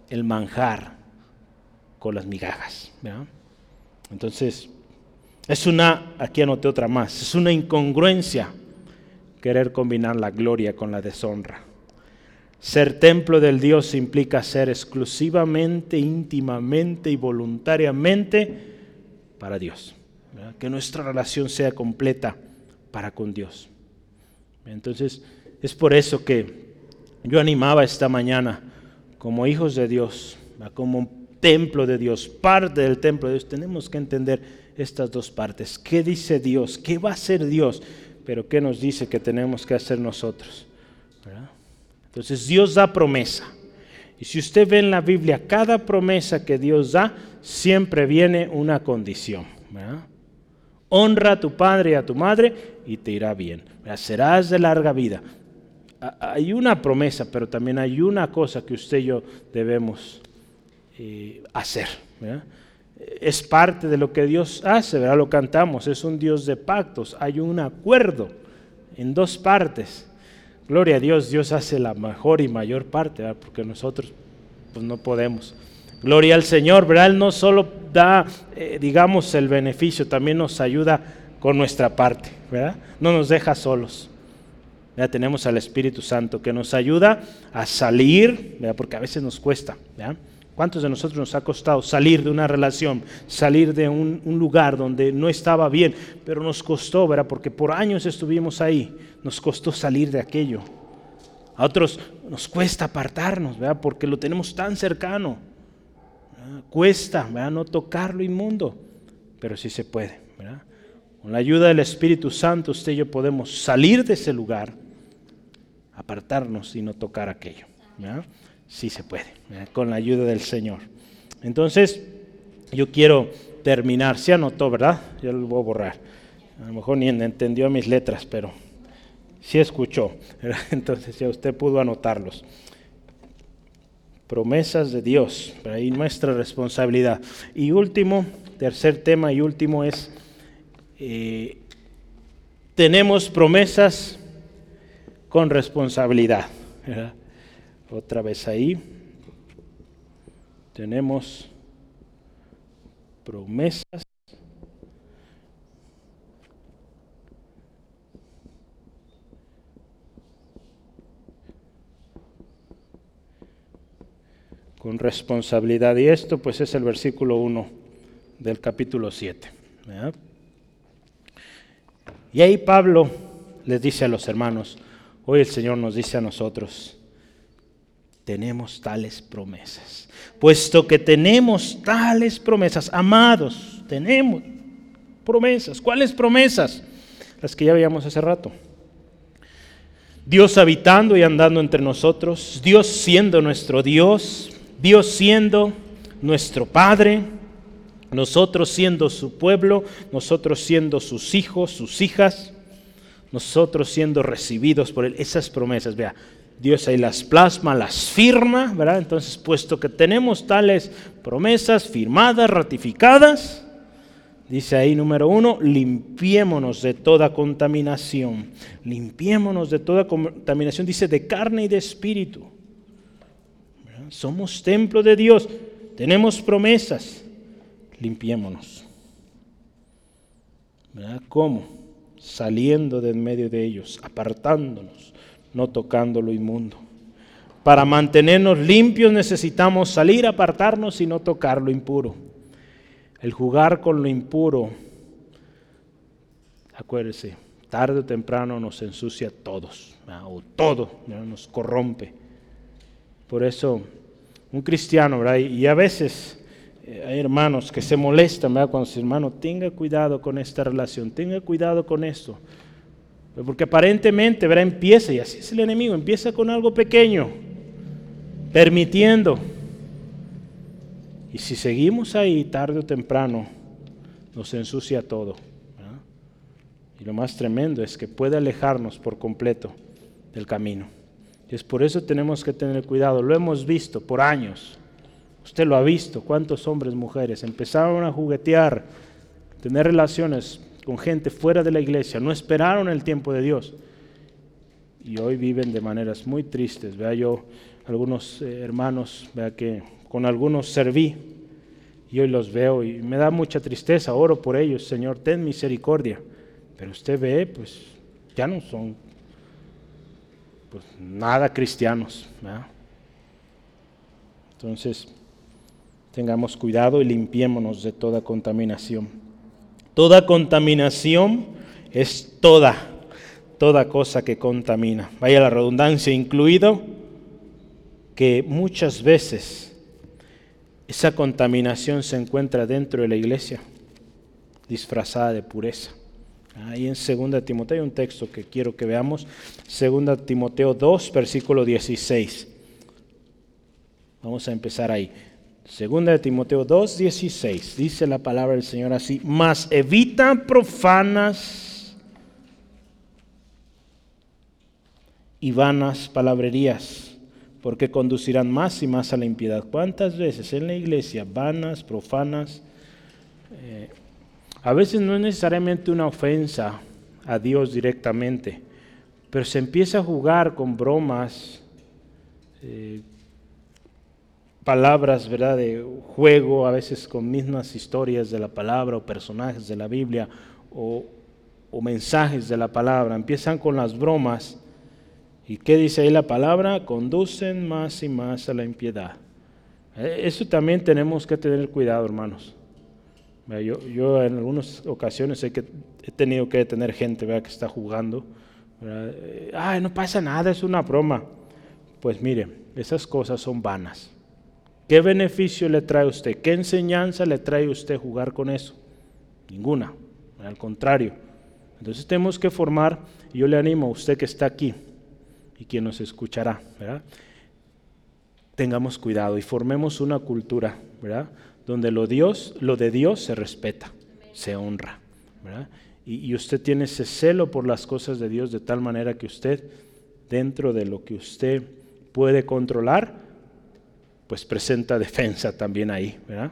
el manjar con las migajas. Entonces, es una, aquí anoté otra más, es una incongruencia querer combinar la gloria con la deshonra. Ser templo del Dios implica ser exclusivamente, íntimamente y voluntariamente para Dios. Que nuestra relación sea completa para con Dios. Entonces, es por eso que yo animaba esta mañana, como hijos de Dios, como templo de Dios, parte del templo de Dios, tenemos que entender estas dos partes. ¿Qué dice Dios? ¿Qué va a hacer Dios? Pero ¿qué nos dice que tenemos que hacer nosotros? Entonces Dios da promesa. Y si usted ve en la Biblia, cada promesa que Dios da, siempre viene una condición. Honra a tu padre y a tu madre y te irá bien. Serás de larga vida hay una promesa, pero también hay una cosa que usted y yo debemos eh, hacer. Es parte de lo que Dios hace, ¿verdad? Lo cantamos, es un Dios de pactos, hay un acuerdo en dos partes. Gloria a Dios, Dios hace la mejor y mayor parte, porque nosotros pues, no podemos. Gloria al Señor, ¿verdad? Él no solo da, eh, digamos, el beneficio, también nos ayuda con nuestra parte, ¿verdad? No nos deja solos. Ya tenemos al Espíritu Santo que nos ayuda a salir, porque a veces nos cuesta. ¿Cuántos de nosotros nos ha costado salir de una relación, salir de un, lugar donde no estaba bien, pero nos costó, ¿verdad? porque por años estuvimos ahí, nos costó salir de aquello. A otros nos cuesta apartarnos, ¿verdad? porque lo tenemos tan cercano. Cuesta ¿verdad? no tocar lo inmundo, pero sí se puede. Con la ayuda del Espíritu Santo, usted y yo podemos salir de ese lugar, apartarnos y no tocar aquello. Sí se puede, con la ayuda del Señor. Entonces, yo quiero terminar. Se anotó, ¿verdad? Yo lo voy a borrar. A lo mejor ni entendió mis letras, pero sí escuchó. [LAUGHS] Entonces ya usted pudo anotarlos. Promesas de Dios, ahí nuestra responsabilidad. Y último, tercer tema y último es eh, tenemos promesas con responsabilidad. Otra vez ahí. Tenemos promesas. con responsabilidad. Y esto pues es el versículo 1 del capítulo 7. Y ahí Pablo les dice a los hermanos, hoy el Señor nos dice a nosotros, tenemos tales promesas. Puesto que tenemos tales promesas, amados, tenemos promesas. ¿Cuáles promesas? Las que ya veíamos hace rato. Dios habitando y andando entre nosotros, Dios siendo nuestro Dios, Dios siendo nuestro Padre, nosotros siendo su pueblo, nosotros siendo sus hijos, sus hijas, nosotros siendo recibidos por Él. Esas promesas, vea, Dios ahí las plasma, las firma, ¿verdad? Entonces, puesto que tenemos tales promesas firmadas, ratificadas, dice ahí número uno, limpiémonos de toda contaminación. Limpiémonos de toda contaminación, dice, de carne y de espíritu. Somos templo de Dios, tenemos promesas limpiémonos. ¿Verdad? ¿Cómo? Saliendo de en medio de ellos, apartándonos, no tocando lo inmundo. Para mantenernos limpios necesitamos salir, apartarnos y no tocar lo impuro. El jugar con lo impuro, acuérdese, tarde o temprano nos ensucia a todos, o todo, nos corrompe. Por eso, un cristiano, y a veces eh, hay hermanos que se molestan ¿verdad? cuando su hermano tenga cuidado con esta relación, tenga cuidado con esto. Porque aparentemente ¿verdad? empieza, y así es el enemigo, empieza con algo pequeño, permitiendo. Y si seguimos ahí tarde o temprano, nos ensucia todo. Y lo más tremendo es que puede alejarnos por completo del camino. Y es por eso tenemos que tener cuidado. Lo hemos visto por años. Usted lo ha visto. ¿Cuántos hombres, mujeres empezaron a juguetear, tener relaciones con gente fuera de la iglesia? No esperaron el tiempo de Dios. Y hoy viven de maneras muy tristes. Vea yo algunos eh, hermanos, vea que con algunos serví y hoy los veo y me da mucha tristeza, oro por ellos, Señor, ten misericordia. Pero usted ve, pues ya no son pues, nada cristianos. Entonces, tengamos cuidado y limpiémonos de toda contaminación. Toda contaminación es toda, toda cosa que contamina. Vaya la redundancia incluido que muchas veces esa contaminación se encuentra dentro de la iglesia, disfrazada de pureza. Ahí en 2 Timoteo hay un texto que quiero que veamos, 2 Timoteo 2, versículo 16. Vamos a empezar ahí. 2 Timoteo 2, 16. Dice la palabra del Señor así, mas evita profanas y vanas palabrerías porque conducirán más y más a la impiedad. ¿Cuántas veces en la iglesia, vanas, profanas, eh, a veces no es necesariamente una ofensa a Dios directamente, pero se empieza a jugar con bromas, eh, palabras, ¿verdad?, de juego, a veces con mismas historias de la palabra o personajes de la Biblia o, mensajes de la palabra. Empiezan con las bromas ¿Y qué dice ahí la palabra? Conducen más y más a la impiedad. Eh, eso también tenemos que tener cuidado, hermanos. Yo, yo en algunas ocasiones he, que, he tenido que detener gente que está jugando. Eh, Ay, no pasa nada, es una broma. Pues mire, esas cosas son vanas. ¿Qué beneficio le trae usted? ¿Qué enseñanza le trae usted jugar con eso? Ninguna, al contrario. Entonces tenemos que formar, yo le animo a usted que está aquí, y quien nos escuchará, ¿verdad? Tengamos cuidado y formemos una cultura, ¿verdad? Donde lo, Dios, lo de Dios se respeta, se honra. Y, y usted tiene ese celo por las cosas de Dios de tal manera que usted, dentro de lo que usted puede controlar, pues presenta defensa también ahí, ¿verdad?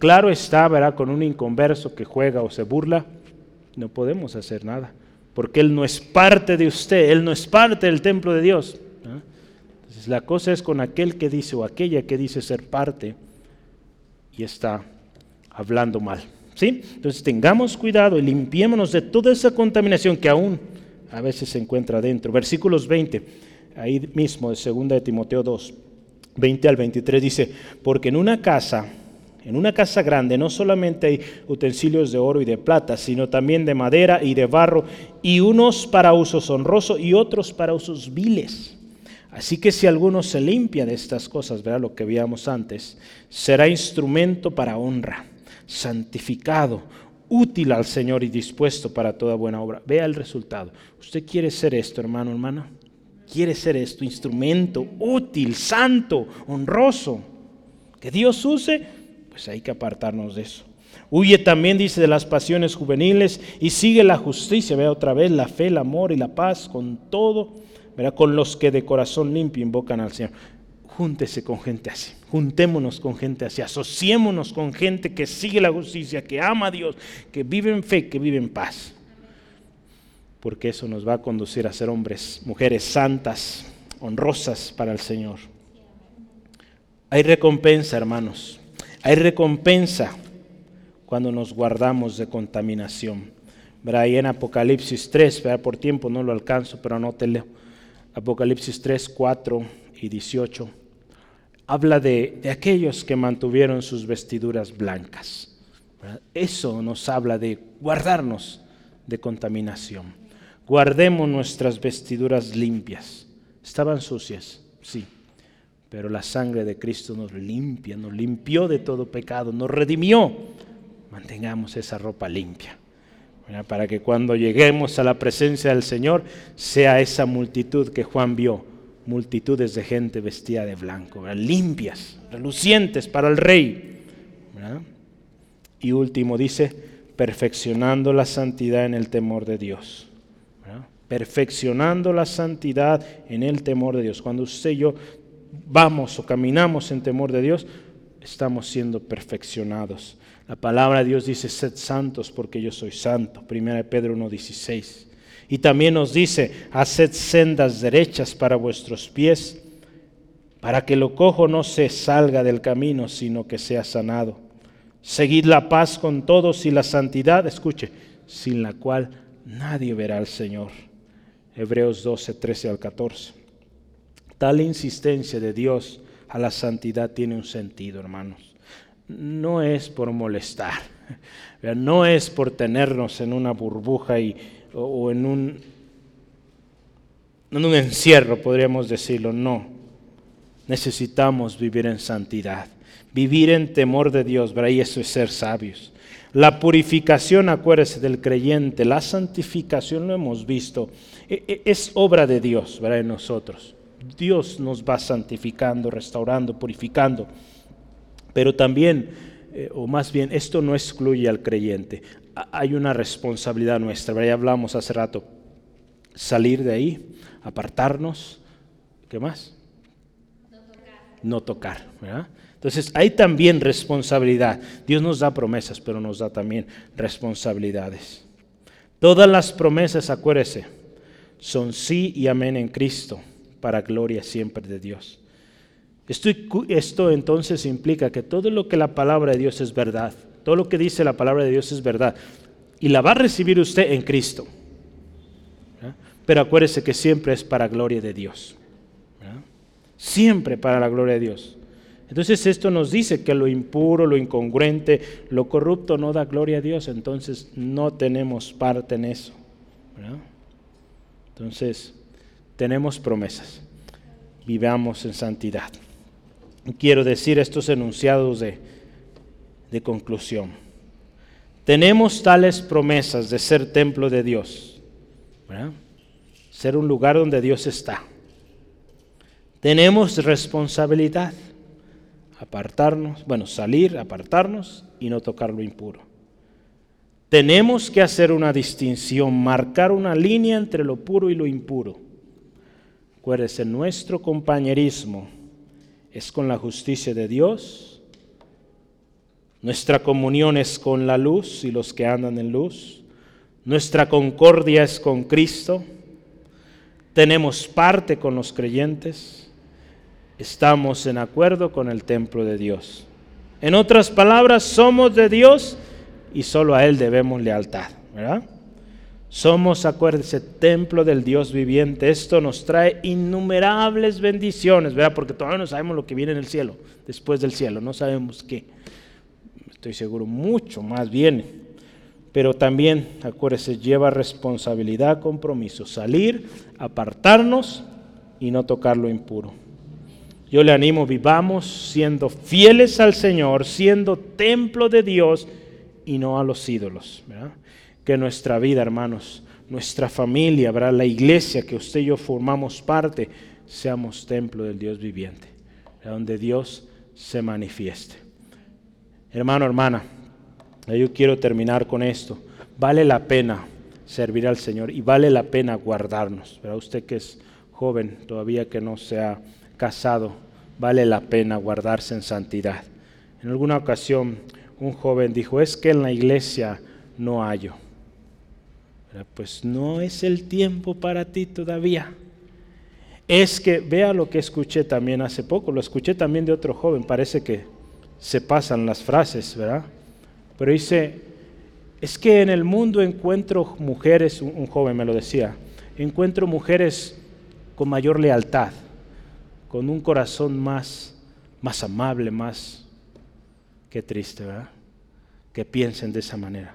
Claro está, ¿verdad? Con un inconverso que juega o se burla, no podemos hacer nada porque Él no es parte de usted, Él no es parte del templo de Dios. Entonces la cosa es con aquel que dice o aquella que dice ser parte y está hablando mal. ¿sí? Entonces tengamos cuidado y limpiémonos de toda esa contaminación que aún a veces se encuentra dentro. Versículos 20, ahí mismo de 2 de Timoteo 2, 20 al 23 dice, porque en una casa en una casa grande no solamente hay utensilios de oro y de plata, sino también de madera y de barro, y unos para usos honrosos y otros para usos viles. Así que si alguno se limpia de estas cosas, verá lo que veíamos antes, será instrumento para honra, santificado, útil al Señor y dispuesto para toda buena obra. Vea el resultado. ¿Usted quiere ser esto, hermano, hermana? ¿Quiere ser esto, instrumento útil, santo, honroso? Que Dios use pues hay que apartarnos de eso. Huye también, dice, de las pasiones juveniles y sigue la justicia, vea otra vez, la fe, el amor y la paz con todo, verá, con los que de corazón limpio invocan al Señor. Júntese con gente así, juntémonos con gente así, asociémonos con gente que sigue la justicia, que ama a Dios, que vive en fe, que vive en paz. Porque eso nos va a conducir a ser hombres, mujeres santas, honrosas para el Señor. Hay recompensa, hermanos. Hay recompensa cuando nos guardamos de contaminación. Ahí en Apocalipsis 3, por tiempo no lo alcanzo, pero anótelo. Apocalipsis 3, 4 y 18, habla de, aquellos que mantuvieron sus vestiduras blancas. Eso nos habla de guardarnos de contaminación. Guardemos nuestras vestiduras limpias. Estaban sucias, sí, pero la sangre de Cristo nos limpia, nos limpió de todo pecado, nos redimió. Mantengamos esa ropa limpia para que cuando lleguemos a la presencia del Señor sea esa multitud que Juan vio, multitudes de gente vestida de blanco, limpias, relucientes para el rey. Y último dice, perfeccionando la santidad en el temor de Dios. Perfeccionando la santidad en el temor de Dios. Cuando usted y yo vamos o caminamos en temor de Dios, estamos siendo perfeccionados. La palabra de Dios dice, sed santos porque yo soy santo. Primera de Pedro 1.16. Y también nos dice, haced sendas derechas para vuestros pies, para que lo cojo no se salga del camino, sino que sea sanado. Seguid la paz con todos y la santidad, escuche, sin la cual nadie verá al Señor. Hebreos 12, 13 al 14. Tal insistencia de Dios a la santidad tiene un sentido, hermanos no es por molestar, [LAUGHS] no es por tenernos en una burbuja y, o en un, en un encierro, podríamos decirlo, no. Necesitamos vivir en santidad, vivir en temor de Dios, y eso es ser sabios. La purificación, acuérdese del creyente, la santificación lo hemos visto, es obra de Dios, ¿verdad? En nosotros. Dios nos va santificando, restaurando, purificando. Pero también, eh, o más bien, esto no excluye al creyente. Hay una responsabilidad nuestra, ya hablamos hace rato. Salir de ahí, apartarnos, ¿qué más? No tocar. Entonces hay también responsabilidad. Dios nos da promesas, pero nos da también responsabilidades. Todas las promesas, acuérdese, son sí y amén en Cristo, para gloria siempre de Dios. Esto, entonces implica que todo lo que la palabra de Dios es verdad, todo lo que dice la palabra de Dios es verdad, y la va a recibir usted en Cristo. Pero acuérdese que siempre es para gloria de Dios. Siempre para la gloria de Dios. Entonces esto nos dice que lo impuro, lo incongruente, lo corrupto no da gloria a Dios, entonces no tenemos parte en eso. Entonces, tenemos promesas. Vivamos en santidad quiero decir estos enunciados de, conclusión. Tenemos tales promesas de ser templo de Dios, ser un lugar donde Dios está. Tenemos responsabilidad, apartarnos, bueno, salir, apartarnos y no tocar lo impuro. Tenemos que hacer una distinción, marcar una línea entre lo puro y lo impuro. Acuérdese, nuestro compañerismo es con la justicia de Dios. Nuestra comunión es con la luz y los que andan en luz. Nuestra concordia es con Cristo. Tenemos parte con los creyentes. Estamos en acuerdo con el templo de Dios. En otras palabras, somos de Dios y solo a Él debemos lealtad. ¿verdad? Somos, acuérdense, templo del Dios viviente. Esto nos trae innumerables bendiciones, ¿verdad? Porque todavía no sabemos lo que viene en el cielo, después del cielo, no sabemos qué. Estoy seguro, mucho más viene. Pero también, acuérdese, lleva responsabilidad, compromiso, salir, apartarnos y no tocar lo impuro. Yo le animo, vivamos siendo fieles al Señor, siendo templo de Dios y no a los ídolos, ¿verdad? que nuestra vida, hermanos, nuestra familia, ¿verdad? la iglesia que usted y yo formamos parte, seamos templo del Dios viviente, donde Dios se manifieste. Hermano, hermana, yo quiero terminar con esto. Vale la pena servir al Señor y vale la pena guardarnos. ¿verdad? Usted que es joven, todavía que no se ha casado, vale la pena guardarse en santidad. En alguna ocasión un joven dijo, es que en la iglesia no hallo. Pues no es el tiempo para ti todavía. Es que, vea lo que escuché también hace poco, lo escuché también de otro joven, parece que se pasan las frases, ¿verdad? Pero dice, es que en el mundo encuentro mujeres, un joven me lo decía, encuentro mujeres con mayor lealtad, con un corazón más, más amable, más... Qué triste, ¿verdad? Que piensen de esa manera.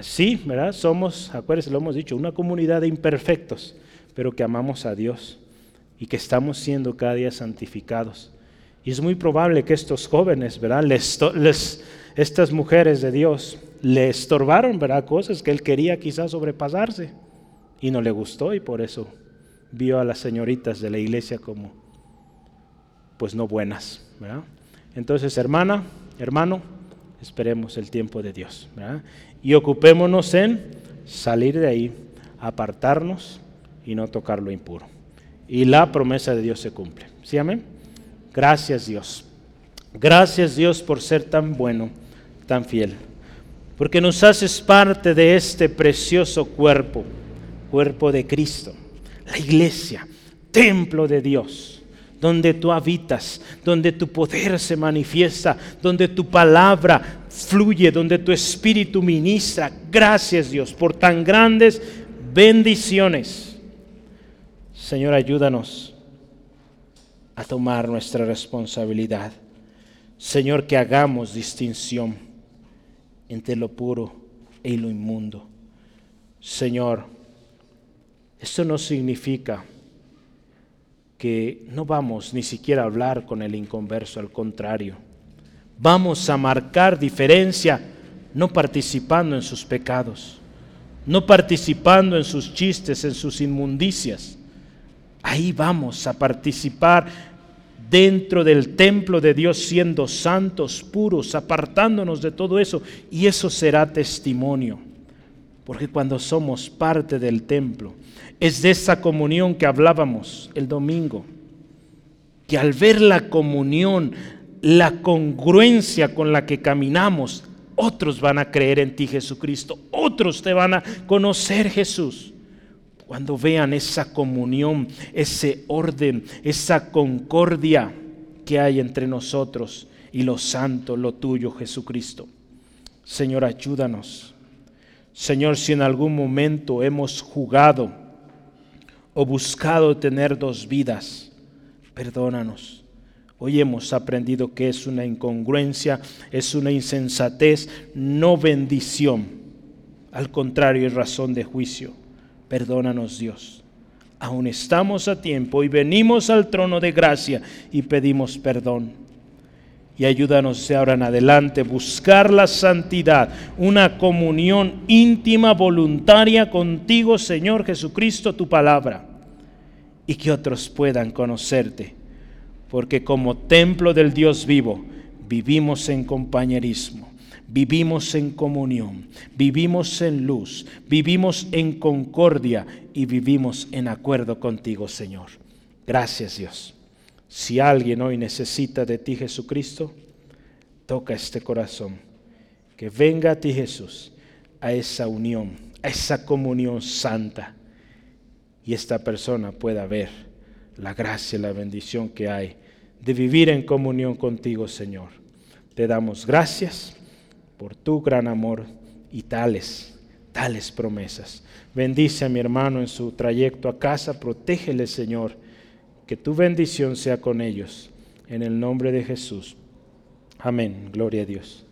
Sí, ¿verdad? Somos, acuérdense, lo hemos dicho, una comunidad de imperfectos, pero que amamos a Dios y que estamos siendo cada día santificados. Y es muy probable que estos jóvenes, ¿verdad? Les, estas mujeres de Dios le estorbaron, ¿verdad? Cosas que él quería quizás sobrepasarse y no le gustó y por eso vio a las señoritas de la iglesia como pues no buenas, ¿verdad? Entonces, hermana, hermano, esperemos el tiempo de Dios. Y ocupémonos en salir de ahí, apartarnos y no tocar lo impuro. Y la promesa de Dios se cumple. ¿Sí, amén? Gracias Dios. Gracias Dios por ser tan bueno, tan fiel. Porque nos haces parte de este precioso cuerpo, cuerpo de Cristo, la iglesia, templo de Dios, donde tú habitas, donde tu poder se manifiesta, donde tu palabra fluye, donde tu espíritu ministra. Gracias Dios por tan grandes bendiciones. Señor, ayúdanos a tomar nuestra responsabilidad. Señor, que hagamos distinción entre lo puro y lo inmundo. Señor, esto no significa que no vamos ni siquiera a hablar con el inconverso, al contrario. Vamos a marcar diferencia no participando en sus pecados, no participando en sus chistes, en sus inmundicias. Ahí vamos a participar dentro del templo de Dios siendo santos, puros, apartándonos de todo eso. Y eso será testimonio. Porque cuando somos parte del templo, es de esa comunión que hablábamos el domingo, que al ver la comunión, la congruencia con la que caminamos, otros van a creer en ti Jesucristo, otros te van a conocer Jesús cuando vean esa comunión, ese orden, esa concordia que hay entre nosotros y lo santo, lo tuyo, Jesucristo. Señor, ayúdanos. Señor, si en algún momento hemos jugado o buscado tener dos vidas, perdónanos. Hoy hemos aprendido que es una incongruencia, es una insensatez, no bendición. Al contrario, es razón de juicio. Perdónanos Dios. Aún estamos a tiempo y venimos al trono de gracia y pedimos perdón. Y ayúdanos de ahora en adelante buscar la santidad, una comunión íntima, voluntaria contigo, Señor Jesucristo, tu palabra. Y que otros puedan conocerte. Porque como templo del Dios vivo, vivimos en compañerismo vivimos en comunión, vivimos en luz, vivimos en concordia y vivimos en acuerdo contigo, Señor. Gracias, Dios. Si alguien hoy necesita de ti, Jesucristo, toca este corazón. Que venga a ti, Jesús, a esa unión, a esa comunión santa. Y esta persona pueda ver la gracia y la bendición que hay de vivir en comunión contigo, Señor. Te damos gracias por tu gran amor y tales, tales promesas. Bendice a mi hermano en su trayecto a casa, protégele Señor, que tu bendición sea con ellos. En el nombre de Jesús. Amén. Gloria a Dios.